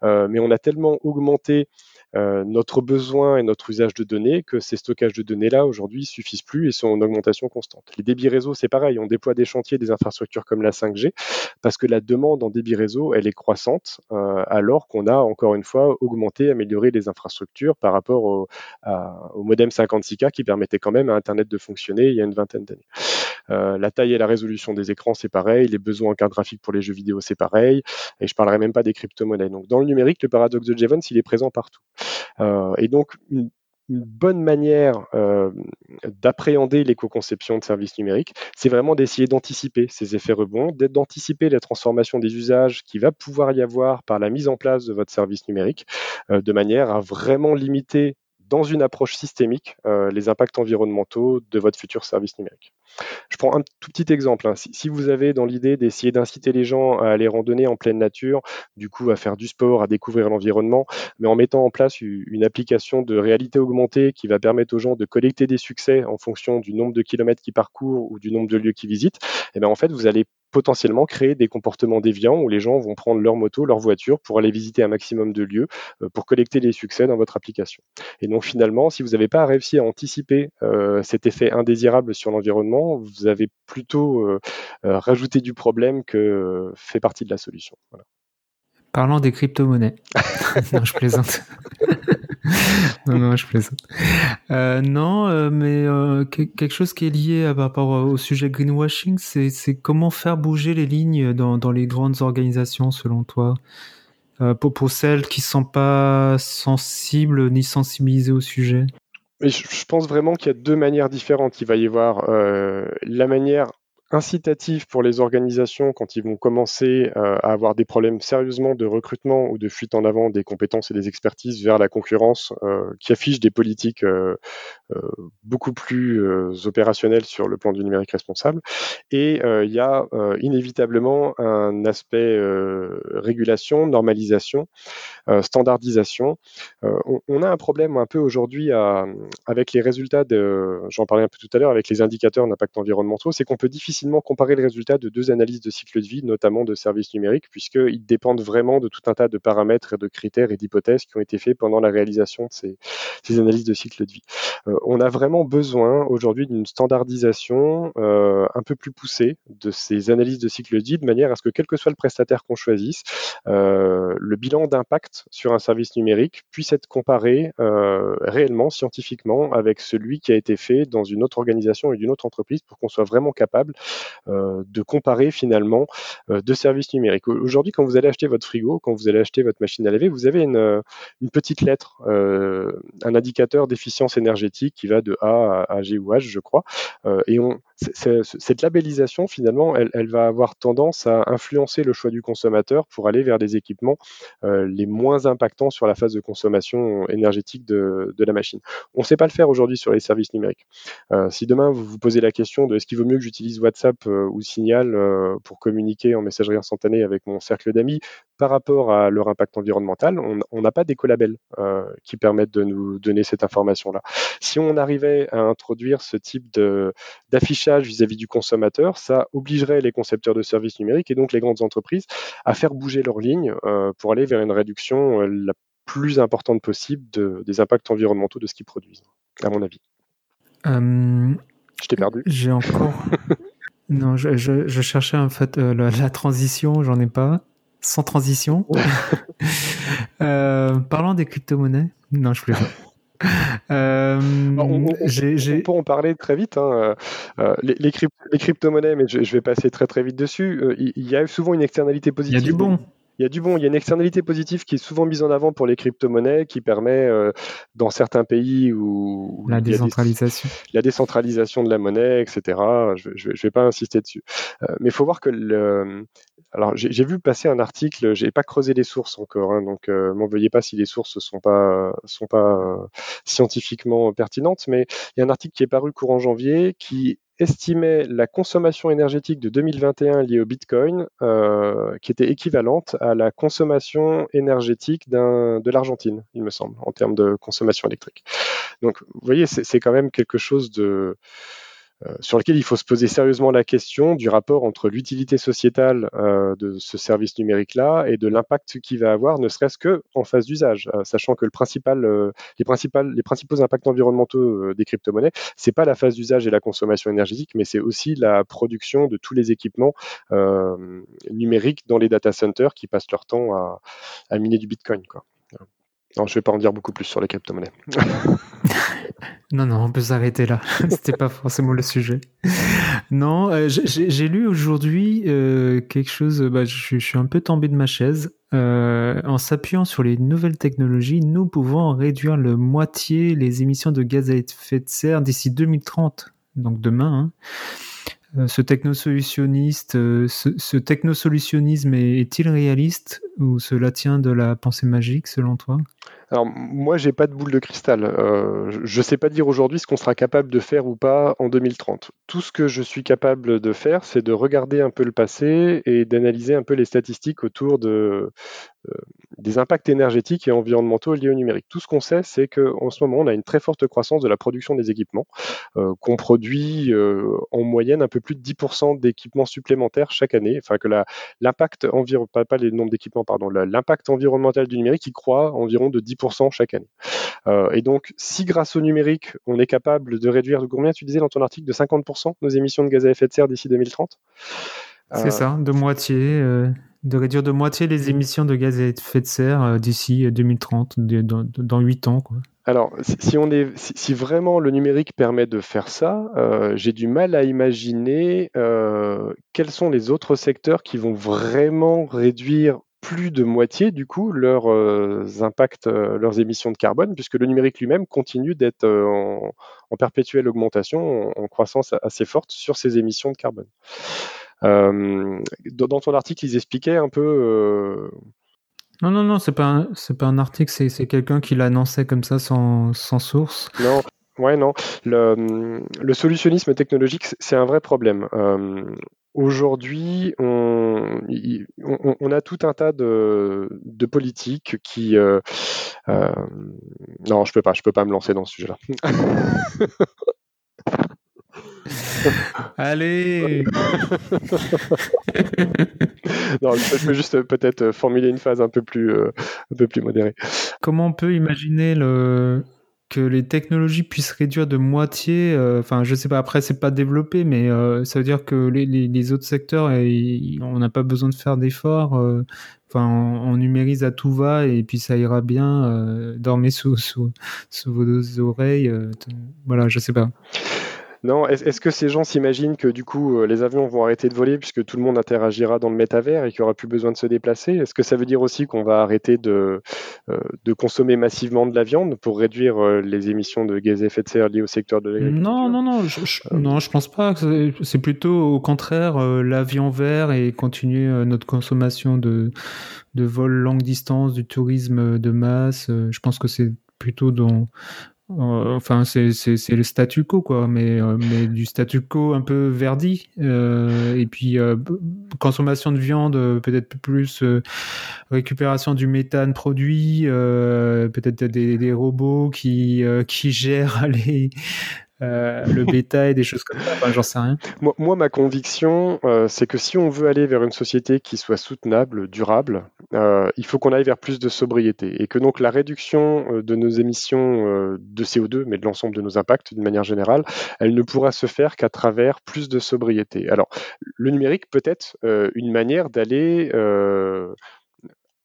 Euh, mais on a tellement augmenté notre besoin et notre usage de données que ces stockages de données-là aujourd'hui suffisent plus et sont en augmentation constante. Les débits réseau, c'est pareil, on déploie des chantiers, des infrastructures comme la 5G parce que la demande en débit réseau, elle est croissante euh, alors qu'on a encore une fois augmenté, amélioré les infrastructures par rapport au, au modem 56K qui permettait quand même à Internet de fonctionner il y a une vingtaine d'années. Euh, la taille et la résolution des écrans, c'est pareil. Les besoins en carte graphique pour les jeux vidéo, c'est pareil. Et je parlerai même pas des crypto-monnaies. Donc, dans le numérique, le paradoxe de Jevons, il est présent partout. Euh, et donc, une, bonne manière euh, d'appréhender l'éco-conception de services numériques, c'est vraiment d'essayer d'anticiper ces effets rebonds, d'anticiper la transformation des usages qui va pouvoir y avoir par la mise en place de votre service numérique, de manière à vraiment limiter dans une approche systémique les impacts environnementaux de votre futur service numérique. Je prends un tout petit exemple. Hein. Si, vous avez dans l'idée d'essayer d'inciter les gens à aller randonner en pleine nature, du coup à faire du sport, à découvrir l'environnement, mais en mettant en place une application de réalité augmentée qui va permettre aux gens de collecter des succès en fonction du nombre de kilomètres qu'ils parcourent ou du nombre de lieux qu'ils visitent, eh bien en fait vous allez potentiellement créer des comportements déviants où les gens vont prendre leur moto, leur voiture pour aller visiter un maximum de lieux euh, pour collecter les succès dans votre application. Et donc finalement, si vous n'avez pas réussi à anticiper euh, cet effet indésirable sur l'environnement, vous avez plutôt euh, rajouté du problème que fait partie de la solution. Parlant des crypto-monnaies. non, je plaisante. non. Euh, euh, mais euh, quelque chose qui est lié par rapport au sujet greenwashing, c'est comment faire bouger les lignes dans, dans les grandes organisations, selon toi? Pour, pour celles qui ne sont pas sensibles ni sensibilisées au sujet? Je pense vraiment qu'il y a deux manières différentes. Il va y avoir la manière incitatif pour les organisations quand ils vont commencer euh, à avoir des problèmes sérieusement de recrutement ou de fuite en avant des compétences et des expertises vers la concurrence euh, qui affichent des politiques euh, beaucoup plus opérationnelles sur le plan du numérique responsable. Et il y a inévitablement un aspect régulation, normalisation, standardisation. On, a un problème un peu aujourd'hui avec les résultats de, j'en parlais un peu tout à l'heure, avec les indicateurs d'impact environnementaux, c'est qu'on peut difficilement comparer le résultat de deux analyses de cycle de vie, notamment de services numériques, puisqu'ils dépendent vraiment de tout un tas de paramètres et de critères et d'hypothèses qui ont été faits pendant la réalisation de ces, analyses de cycle de vie. Euh, on a vraiment besoin aujourd'hui d'une standardisation euh, un peu plus poussée de ces analyses de cycle de vie, de manière à ce que quel que soit le prestataire qu'on choisisse, euh, le bilan d'impact sur un service numérique puisse être comparé réellement, scientifiquement, avec celui qui a été fait dans une autre organisation et d'une autre entreprise pour qu'on soit vraiment capable euh, de comparer finalement euh, deux services numériques. Aujourd'hui, quand vous allez acheter votre frigo, quand vous allez acheter votre machine à laver, vous avez une, euh, petite lettre, un indicateur d'efficience énergétique qui va de A à, G ou H, je crois. et on, cette labellisation, finalement, elle, va avoir tendance à influencer le choix du consommateur pour aller vers des équipements les moins impactants sur la phase de consommation énergétique de, la machine. On ne sait pas le faire aujourd'hui sur les services numériques. si demain vous vous posez la question de est-ce qu'il vaut mieux que j'utilise WhatsApp ou Signal pour communiquer en messagerie instantanée avec mon cercle d'amis par rapport à leur impact environnemental, on n'a pas d'écolabel euh, qui permettent de nous donner cette information-là. Si on arrivait à introduire ce type d'affichage vis-à-vis du consommateur, ça obligerait les concepteurs de services numériques et donc les grandes entreprises à faire bouger leurs lignes euh, pour aller vers une réduction euh, la plus importante possible des impacts environnementaux de ce qu'ils produisent, à mon avis. je t'ai perdu. J'ai encore. non, je, cherchais en fait la transition, j'en ai pas sans transition. euh, parlant des crypto-monnaies. Non, je voulais pas. Euh, on, peut en parler très vite. Hein. Euh, euh, les, les, crypto-monnaies, mais je, vais passer très très vite dessus. Il y a souvent une externalité positive. Il y a du bon il y a du bon, il y a une externalité positive qui est souvent mise en avant pour les crypto-monnaies, qui permet euh, dans certains pays où, la décentralisation, la décentralisation de la monnaie, etc. Je ne vais, pas insister dessus, euh, mais il faut voir que le, alors j'ai vu passer un article, j'ai pas creusé les sources encore, hein, donc euh, m'en veuillez pas si les sources sont pas sont pas scientifiquement pertinentes, mais il y a un article qui est paru courant janvier qui estimait la consommation énergétique de 2021 liée au Bitcoin euh, qui était équivalente à la consommation énergétique de l'Argentine, il me semble, en termes de consommation électrique. Donc, vous voyez, c'est quand même quelque chose de, sur lequel il faut se poser sérieusement la question du rapport entre l'utilité sociétale euh, de ce service numérique-là et de l'impact qu'il va avoir, ne serait-ce que en phase d'usage, euh, sachant que le principal, les, principales, les principaux impacts environnementaux des crypto-monnaies, c'est pas la phase d'usage et la consommation énergétique, mais c'est aussi la production de tous les équipements numériques dans les data centers qui passent leur temps à, à miner du Bitcoin. Quoi. Non, je vais pas en dire beaucoup plus sur les crypto-monnaies. non, non, on peut s'arrêter là. C'était pas forcément le sujet. Non, euh, j'ai lu aujourd'hui euh, quelque chose. Bah, je, suis un peu tombé de ma chaise. Euh, en s'appuyant sur les nouvelles technologies, nous pouvons réduire le moitié les émissions de gaz à effet de serre d'ici 2030. Donc demain. Hein. ce technosolutionnisme est-il réaliste ou cela tient de la pensée magique selon toi? Alors moi, j'ai pas de boule de cristal. Euh, je ne sais pas dire aujourd'hui ce qu'on sera capable de faire ou pas en 2030. Tout ce que je suis capable de faire, c'est de regarder un peu le passé et d'analyser un peu les statistiques autour de, euh, des impacts énergétiques et environnementaux liés au numérique. Tout ce qu'on sait, c'est qu'en ce moment, on a une très forte croissance de la production des équipements, euh, qu'on produit en moyenne un peu plus de 10% d'équipements supplémentaires chaque année. Enfin, que l'impact environnemental, pas, les nombres d'équipements, pardon, l'impact environnemental du numérique, il croît environ de 10 chaque année. Euh, et donc, si grâce au numérique, on est capable de réduire de combien tu disais dans ton article de 50% nos émissions de gaz à effet de serre d'ici 2030 C'est euh, ça, de moitié, euh, de réduire de moitié les émissions de gaz à effet de serre d'ici 2030, dans, dans 8 ans. Quoi. Alors, si, on est, si, vraiment le numérique permet de faire ça, j'ai du mal à imaginer quels sont les autres secteurs qui vont vraiment réduire plus de moitié du coup leurs euh, impacts, euh, leurs émissions de carbone, puisque le numérique lui-même continue d'être euh, en, perpétuelle augmentation, en, croissance assez forte sur ses émissions de carbone. dans ton article, ils expliquaient un peu. Non, non, non, c'est pas c'est pas un article, c'est quelqu'un qui l'annonçait comme ça sans, sans source. Non, Ouais, non. Le, le solutionnisme technologique, c'est un vrai problème. Aujourd'hui, on, on, a tout un tas de, de politiques qui. Euh, euh, non, je peux pas, je peux pas me lancer dans ce sujet-là. Allez Non, je peux juste peut-être formuler une phase un peu plus, euh, un peu plus modérée. Comment on peut imaginer le, que les technologies puissent réduire de moitié, euh, enfin je sais pas, après c'est pas développé, mais euh, ça veut dire que les, les, autres secteurs, on n'a pas besoin de faire d'efforts, euh, enfin on, numérise à tout va et puis ça ira bien, dormez sous, sous, sous vos oreilles, voilà, je sais pas. Non, est-ce que ces gens s'imaginent que du coup les avions vont arrêter de voler puisque tout le monde interagira dans le métavers et qu'il n'y aura plus besoin de se déplacer? Est-ce que ça veut dire aussi qu'on va arrêter de, de consommer massivement de la viande pour réduire les émissions de gaz à effet de serre liées au secteur de l'agriculture? Non, non, non, je, je, non, je pense pas. C'est plutôt au contraire l'avion vert et continuer notre consommation de, de vols longue distance, du tourisme de masse. Je pense que c'est plutôt dans euh, enfin, c'est le statu quo, quoi, mais, euh, mais du statu quo un peu verdi. Euh, et puis, consommation de viande, peut-être plus récupération du méthane produit, peut-être des, des, robots qui, qui gèrent les, euh, le bétail, des choses comme ça. j'en sais rien. Moi, ma conviction, euh, c'est que si on veut aller vers une société qui soit soutenable, durable, euh, il faut qu'on aille vers plus de sobriété et que donc la réduction de nos émissions de CO2, mais de l'ensemble de nos impacts d'une manière générale, elle ne pourra se faire qu'à travers plus de sobriété. Alors, le numérique peut être une manière d'aller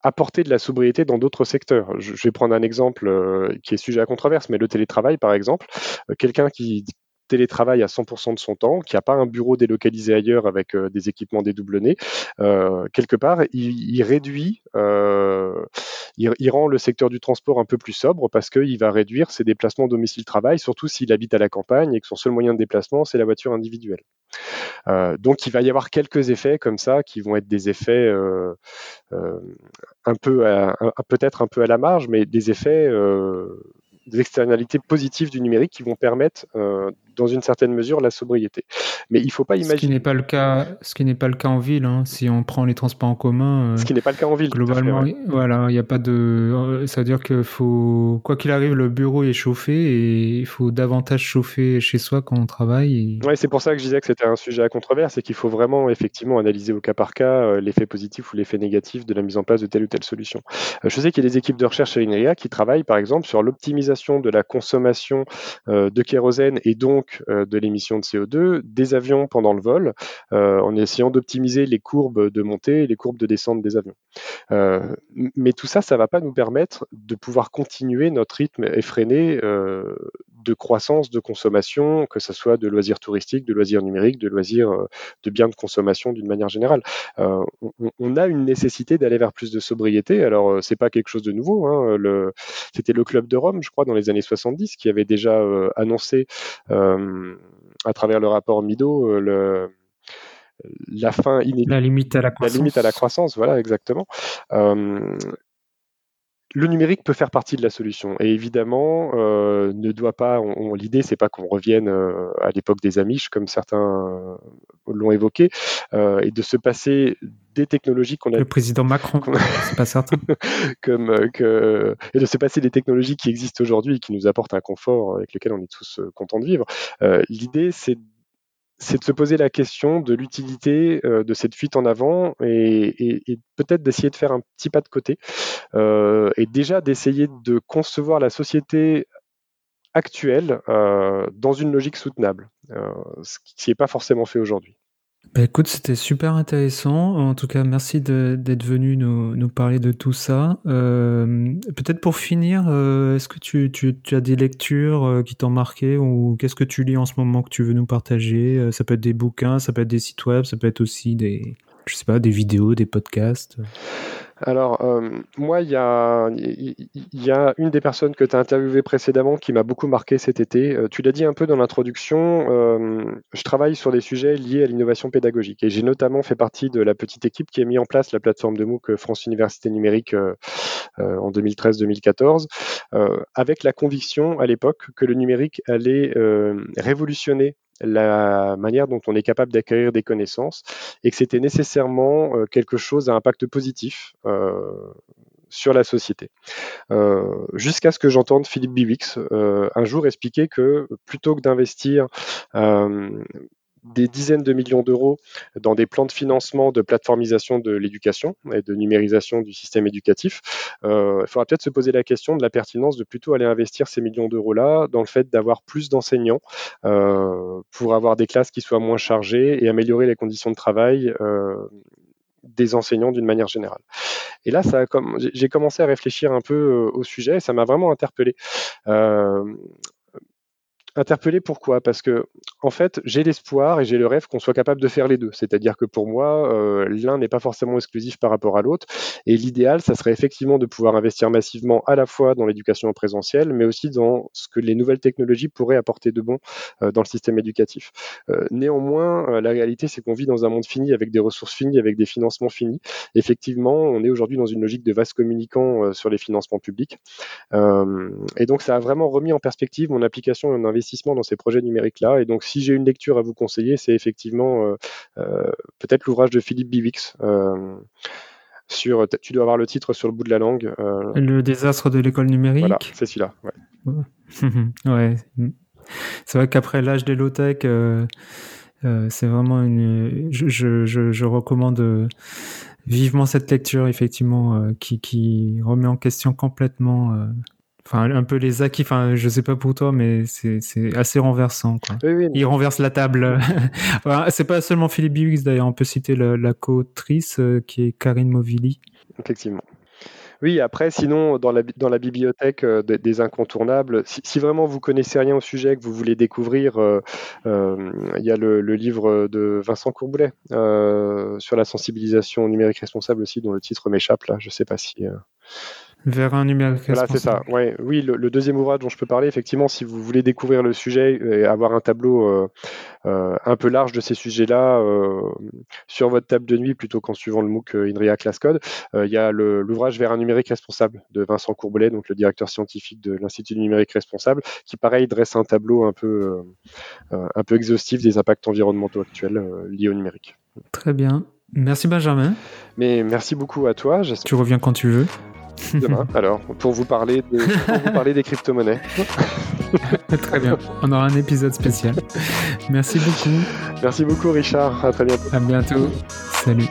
apporter de la sobriété dans d'autres secteurs. Je, vais prendre un exemple euh, qui est sujet à controverse, mais le télétravail, par exemple. Euh, quelqu'un qui télétravaille à 100% de son temps, qui n'a pas un bureau délocalisé ailleurs avec euh, des équipements dédoublonnés, quelque part, il, réduit, il, rend le secteur du transport un peu plus sobre parce qu'il va réduire ses déplacements domicile-travail, surtout s'il habite à la campagne et que son seul moyen de déplacement, c'est la voiture individuelle. Euh, donc il va y avoir quelques effets comme ça qui vont être des effets euh, euh, un peu, peut-être un peu à la marge, mais des effets des externalités positives du numérique qui vont permettre dans une certaine mesure la sobriété. Mais il ne faut pas imaginer. Ce qui n'est pas le cas, ce qui n'est pas le cas en ville. Hein. Si on prend les transports en commun. Euh, ce qui n'est pas le cas en ville. Globalement, voilà, il n'y a pas de. Euh, ça veut dire que faut, quoi qu'il arrive, le bureau est chauffé et il faut davantage chauffer chez soi quand on travaille. Oui, c'est pour ça que je disais que c'était un sujet à controverse et qu'il faut vraiment effectivement analyser au cas par cas euh, l'effet positif ou l'effet négatif de la mise en place de telle ou telle solution. je sais qu'il y a des équipes de recherche à l'INRIA qui travaillent par exemple sur l'optimisation de la consommation de kérosène et donc euh, de l'émission de CO2 des avions pendant le vol, euh, en essayant d'optimiser les courbes de montée et les courbes de descente des avions. Euh, mais tout ça, ça ne va pas nous permettre de pouvoir continuer notre rythme effréné de croissance de consommation, que ce soit de loisirs touristiques, de loisirs numériques, de loisirs de biens de consommation d'une manière générale. on, a une nécessité d'aller vers plus de sobriété. Alors, c'est pas quelque chose de nouveau. Hein. C'était le Club de Rome, je crois, dans les années 70, qui avait déjà annoncé euh, à travers le rapport Mido, euh, le, la fin La limite à la croissance. La limite à la croissance, voilà, exactement. Euh, le numérique peut faire partie de la solution et évidemment ne doit pas. L'idée c'est pas qu'on revienne à l'époque des Amish comme certains l'ont évoqué et de se passer des technologies qu'on a. Le président Macron, c'est pas certain. comme euh, que et de se passer des technologies qui existent aujourd'hui et qui nous apportent un confort avec lequel on est tous euh, contents de vivre. Euh, l'idée, c'est c'est de se poser la question de l'utilité de cette fuite en avant et, peut-être d'essayer de faire un petit pas de côté et déjà d'essayer de concevoir la société actuelle dans une logique soutenable, ce qui n'est pas forcément fait aujourd'hui. Bah écoute, c'était super intéressant. En tout cas, merci d'être venu nous, nous, parler de tout ça. Euh, Peut-être pour finir, euh, est-ce que tu, tu, tu, as des lectures euh, qui t'ont marqué ou qu'est-ce que tu lis en ce moment que tu veux nous partager? Euh, Ça peut être des bouquins, ça peut être des sites web, ça peut être aussi des, je sais pas, des vidéos, des podcasts. Alors, euh, moi, il y a, y a, une des personnes que tu as interviewées précédemment qui m'a beaucoup marqué cet été. Euh, tu l'as dit un peu dans l'introduction, euh, je travaille sur des sujets liés à l'innovation pédagogique et j'ai notamment fait partie de la petite équipe qui a mis en place la plateforme de MOOC France Université Numérique en 2013-2014, avec la conviction à l'époque que le numérique allait révolutionner la manière dont on est capable d'acquérir des connaissances et que c'était nécessairement euh, quelque chose à impact positif euh, sur la société. Euh, jusqu'à ce que j'entende Philippe Biwix un jour expliquer que plutôt que d'investir des dizaines de millions d'euros dans des plans de financement de plateformisation de l'éducation et de numérisation du système éducatif, euh, il faudra peut-être se poser la question de la pertinence de plutôt aller investir ces millions d'euros-là dans le fait d'avoir plus d'enseignants euh, pour avoir des classes qui soient moins chargées et améliorer les conditions de travail euh, des enseignants d'une manière générale. Et là, j'ai commencé à réfléchir un peu au sujet et ça m'a vraiment interpellé. Interpellé pourquoi? Parce que en fait, j'ai l'espoir et j'ai le rêve qu'on soit capable de faire les deux. C'est-à-dire que pour moi, euh, l'un n'est pas forcément exclusif par rapport à l'autre. Et l'idéal, ça serait effectivement de pouvoir investir massivement à la fois dans l'éducation en présentiel, mais aussi dans ce que les nouvelles technologies pourraient apporter de bon euh, dans le système éducatif. Euh, néanmoins, la réalité, c'est qu'on vit dans un monde fini, avec des ressources finies, avec des financements finis. Effectivement, on est aujourd'hui dans une logique de vaste communicant sur les financements publics. et donc, ça a vraiment remis en perspective mon application et mon investissement dans ces projets numériques-là. Et donc, si j'ai une lecture à vous conseiller, c'est effectivement euh, euh, peut-être l'ouvrage de Philippe Biwix. Euh, sur, tu dois avoir le titre sur le bout de la langue. Le désastre de l'école numérique. Voilà, c'est celui-là. Ouais. C'est vrai qu'après l'âge des low-tech, c'est vraiment une. Je, je, je, recommande vivement cette lecture, effectivement, qui, qui, remet en question complètement Enfin, un peu les acquis. Enfin, je sais pas pour toi, mais c'est assez renversant. Quoi. Il renverse la table. c'est pas seulement Philippe Biwix d'ailleurs. On peut citer la, la co-autrice euh, qui est Karine Movili. Effectivement. Oui, après, sinon, dans la, dans la bibliothèque euh, des, incontournables, si, vraiment vous connaissez rien au sujet, que vous voulez découvrir, euh, il y a le, le, livre de Vincent Courboulet sur la sensibilisation numérique responsable aussi, dont le titre m'échappe là. Je sais pas si. Vers un numérique Voilà, c'est ça. Ouais, oui, le, deuxième ouvrage dont je peux parler, effectivement, si vous voulez découvrir le sujet et avoir un tableau euh, euh, un peu large de ces sujets-là euh, sur votre table de nuit plutôt qu'en suivant le MOOC INRIA Class Code, il y a l'ouvrage Vers un numérique responsable de Vincent Courbelet, donc le directeur scientifique de l'Institut du numérique responsable, qui pareil dresse un tableau un peu, un peu exhaustif des impacts environnementaux actuels liés au numérique. Très bien. Merci Benjamin. Mais merci beaucoup à toi. Tu reviens quand tu veux. demain, alors, pour vous parler, de, pour vous parler des crypto-monnaies. Très bien, on aura un épisode spécial. Merci beaucoup. Merci beaucoup Richard, à très bientôt. À bientôt, salut.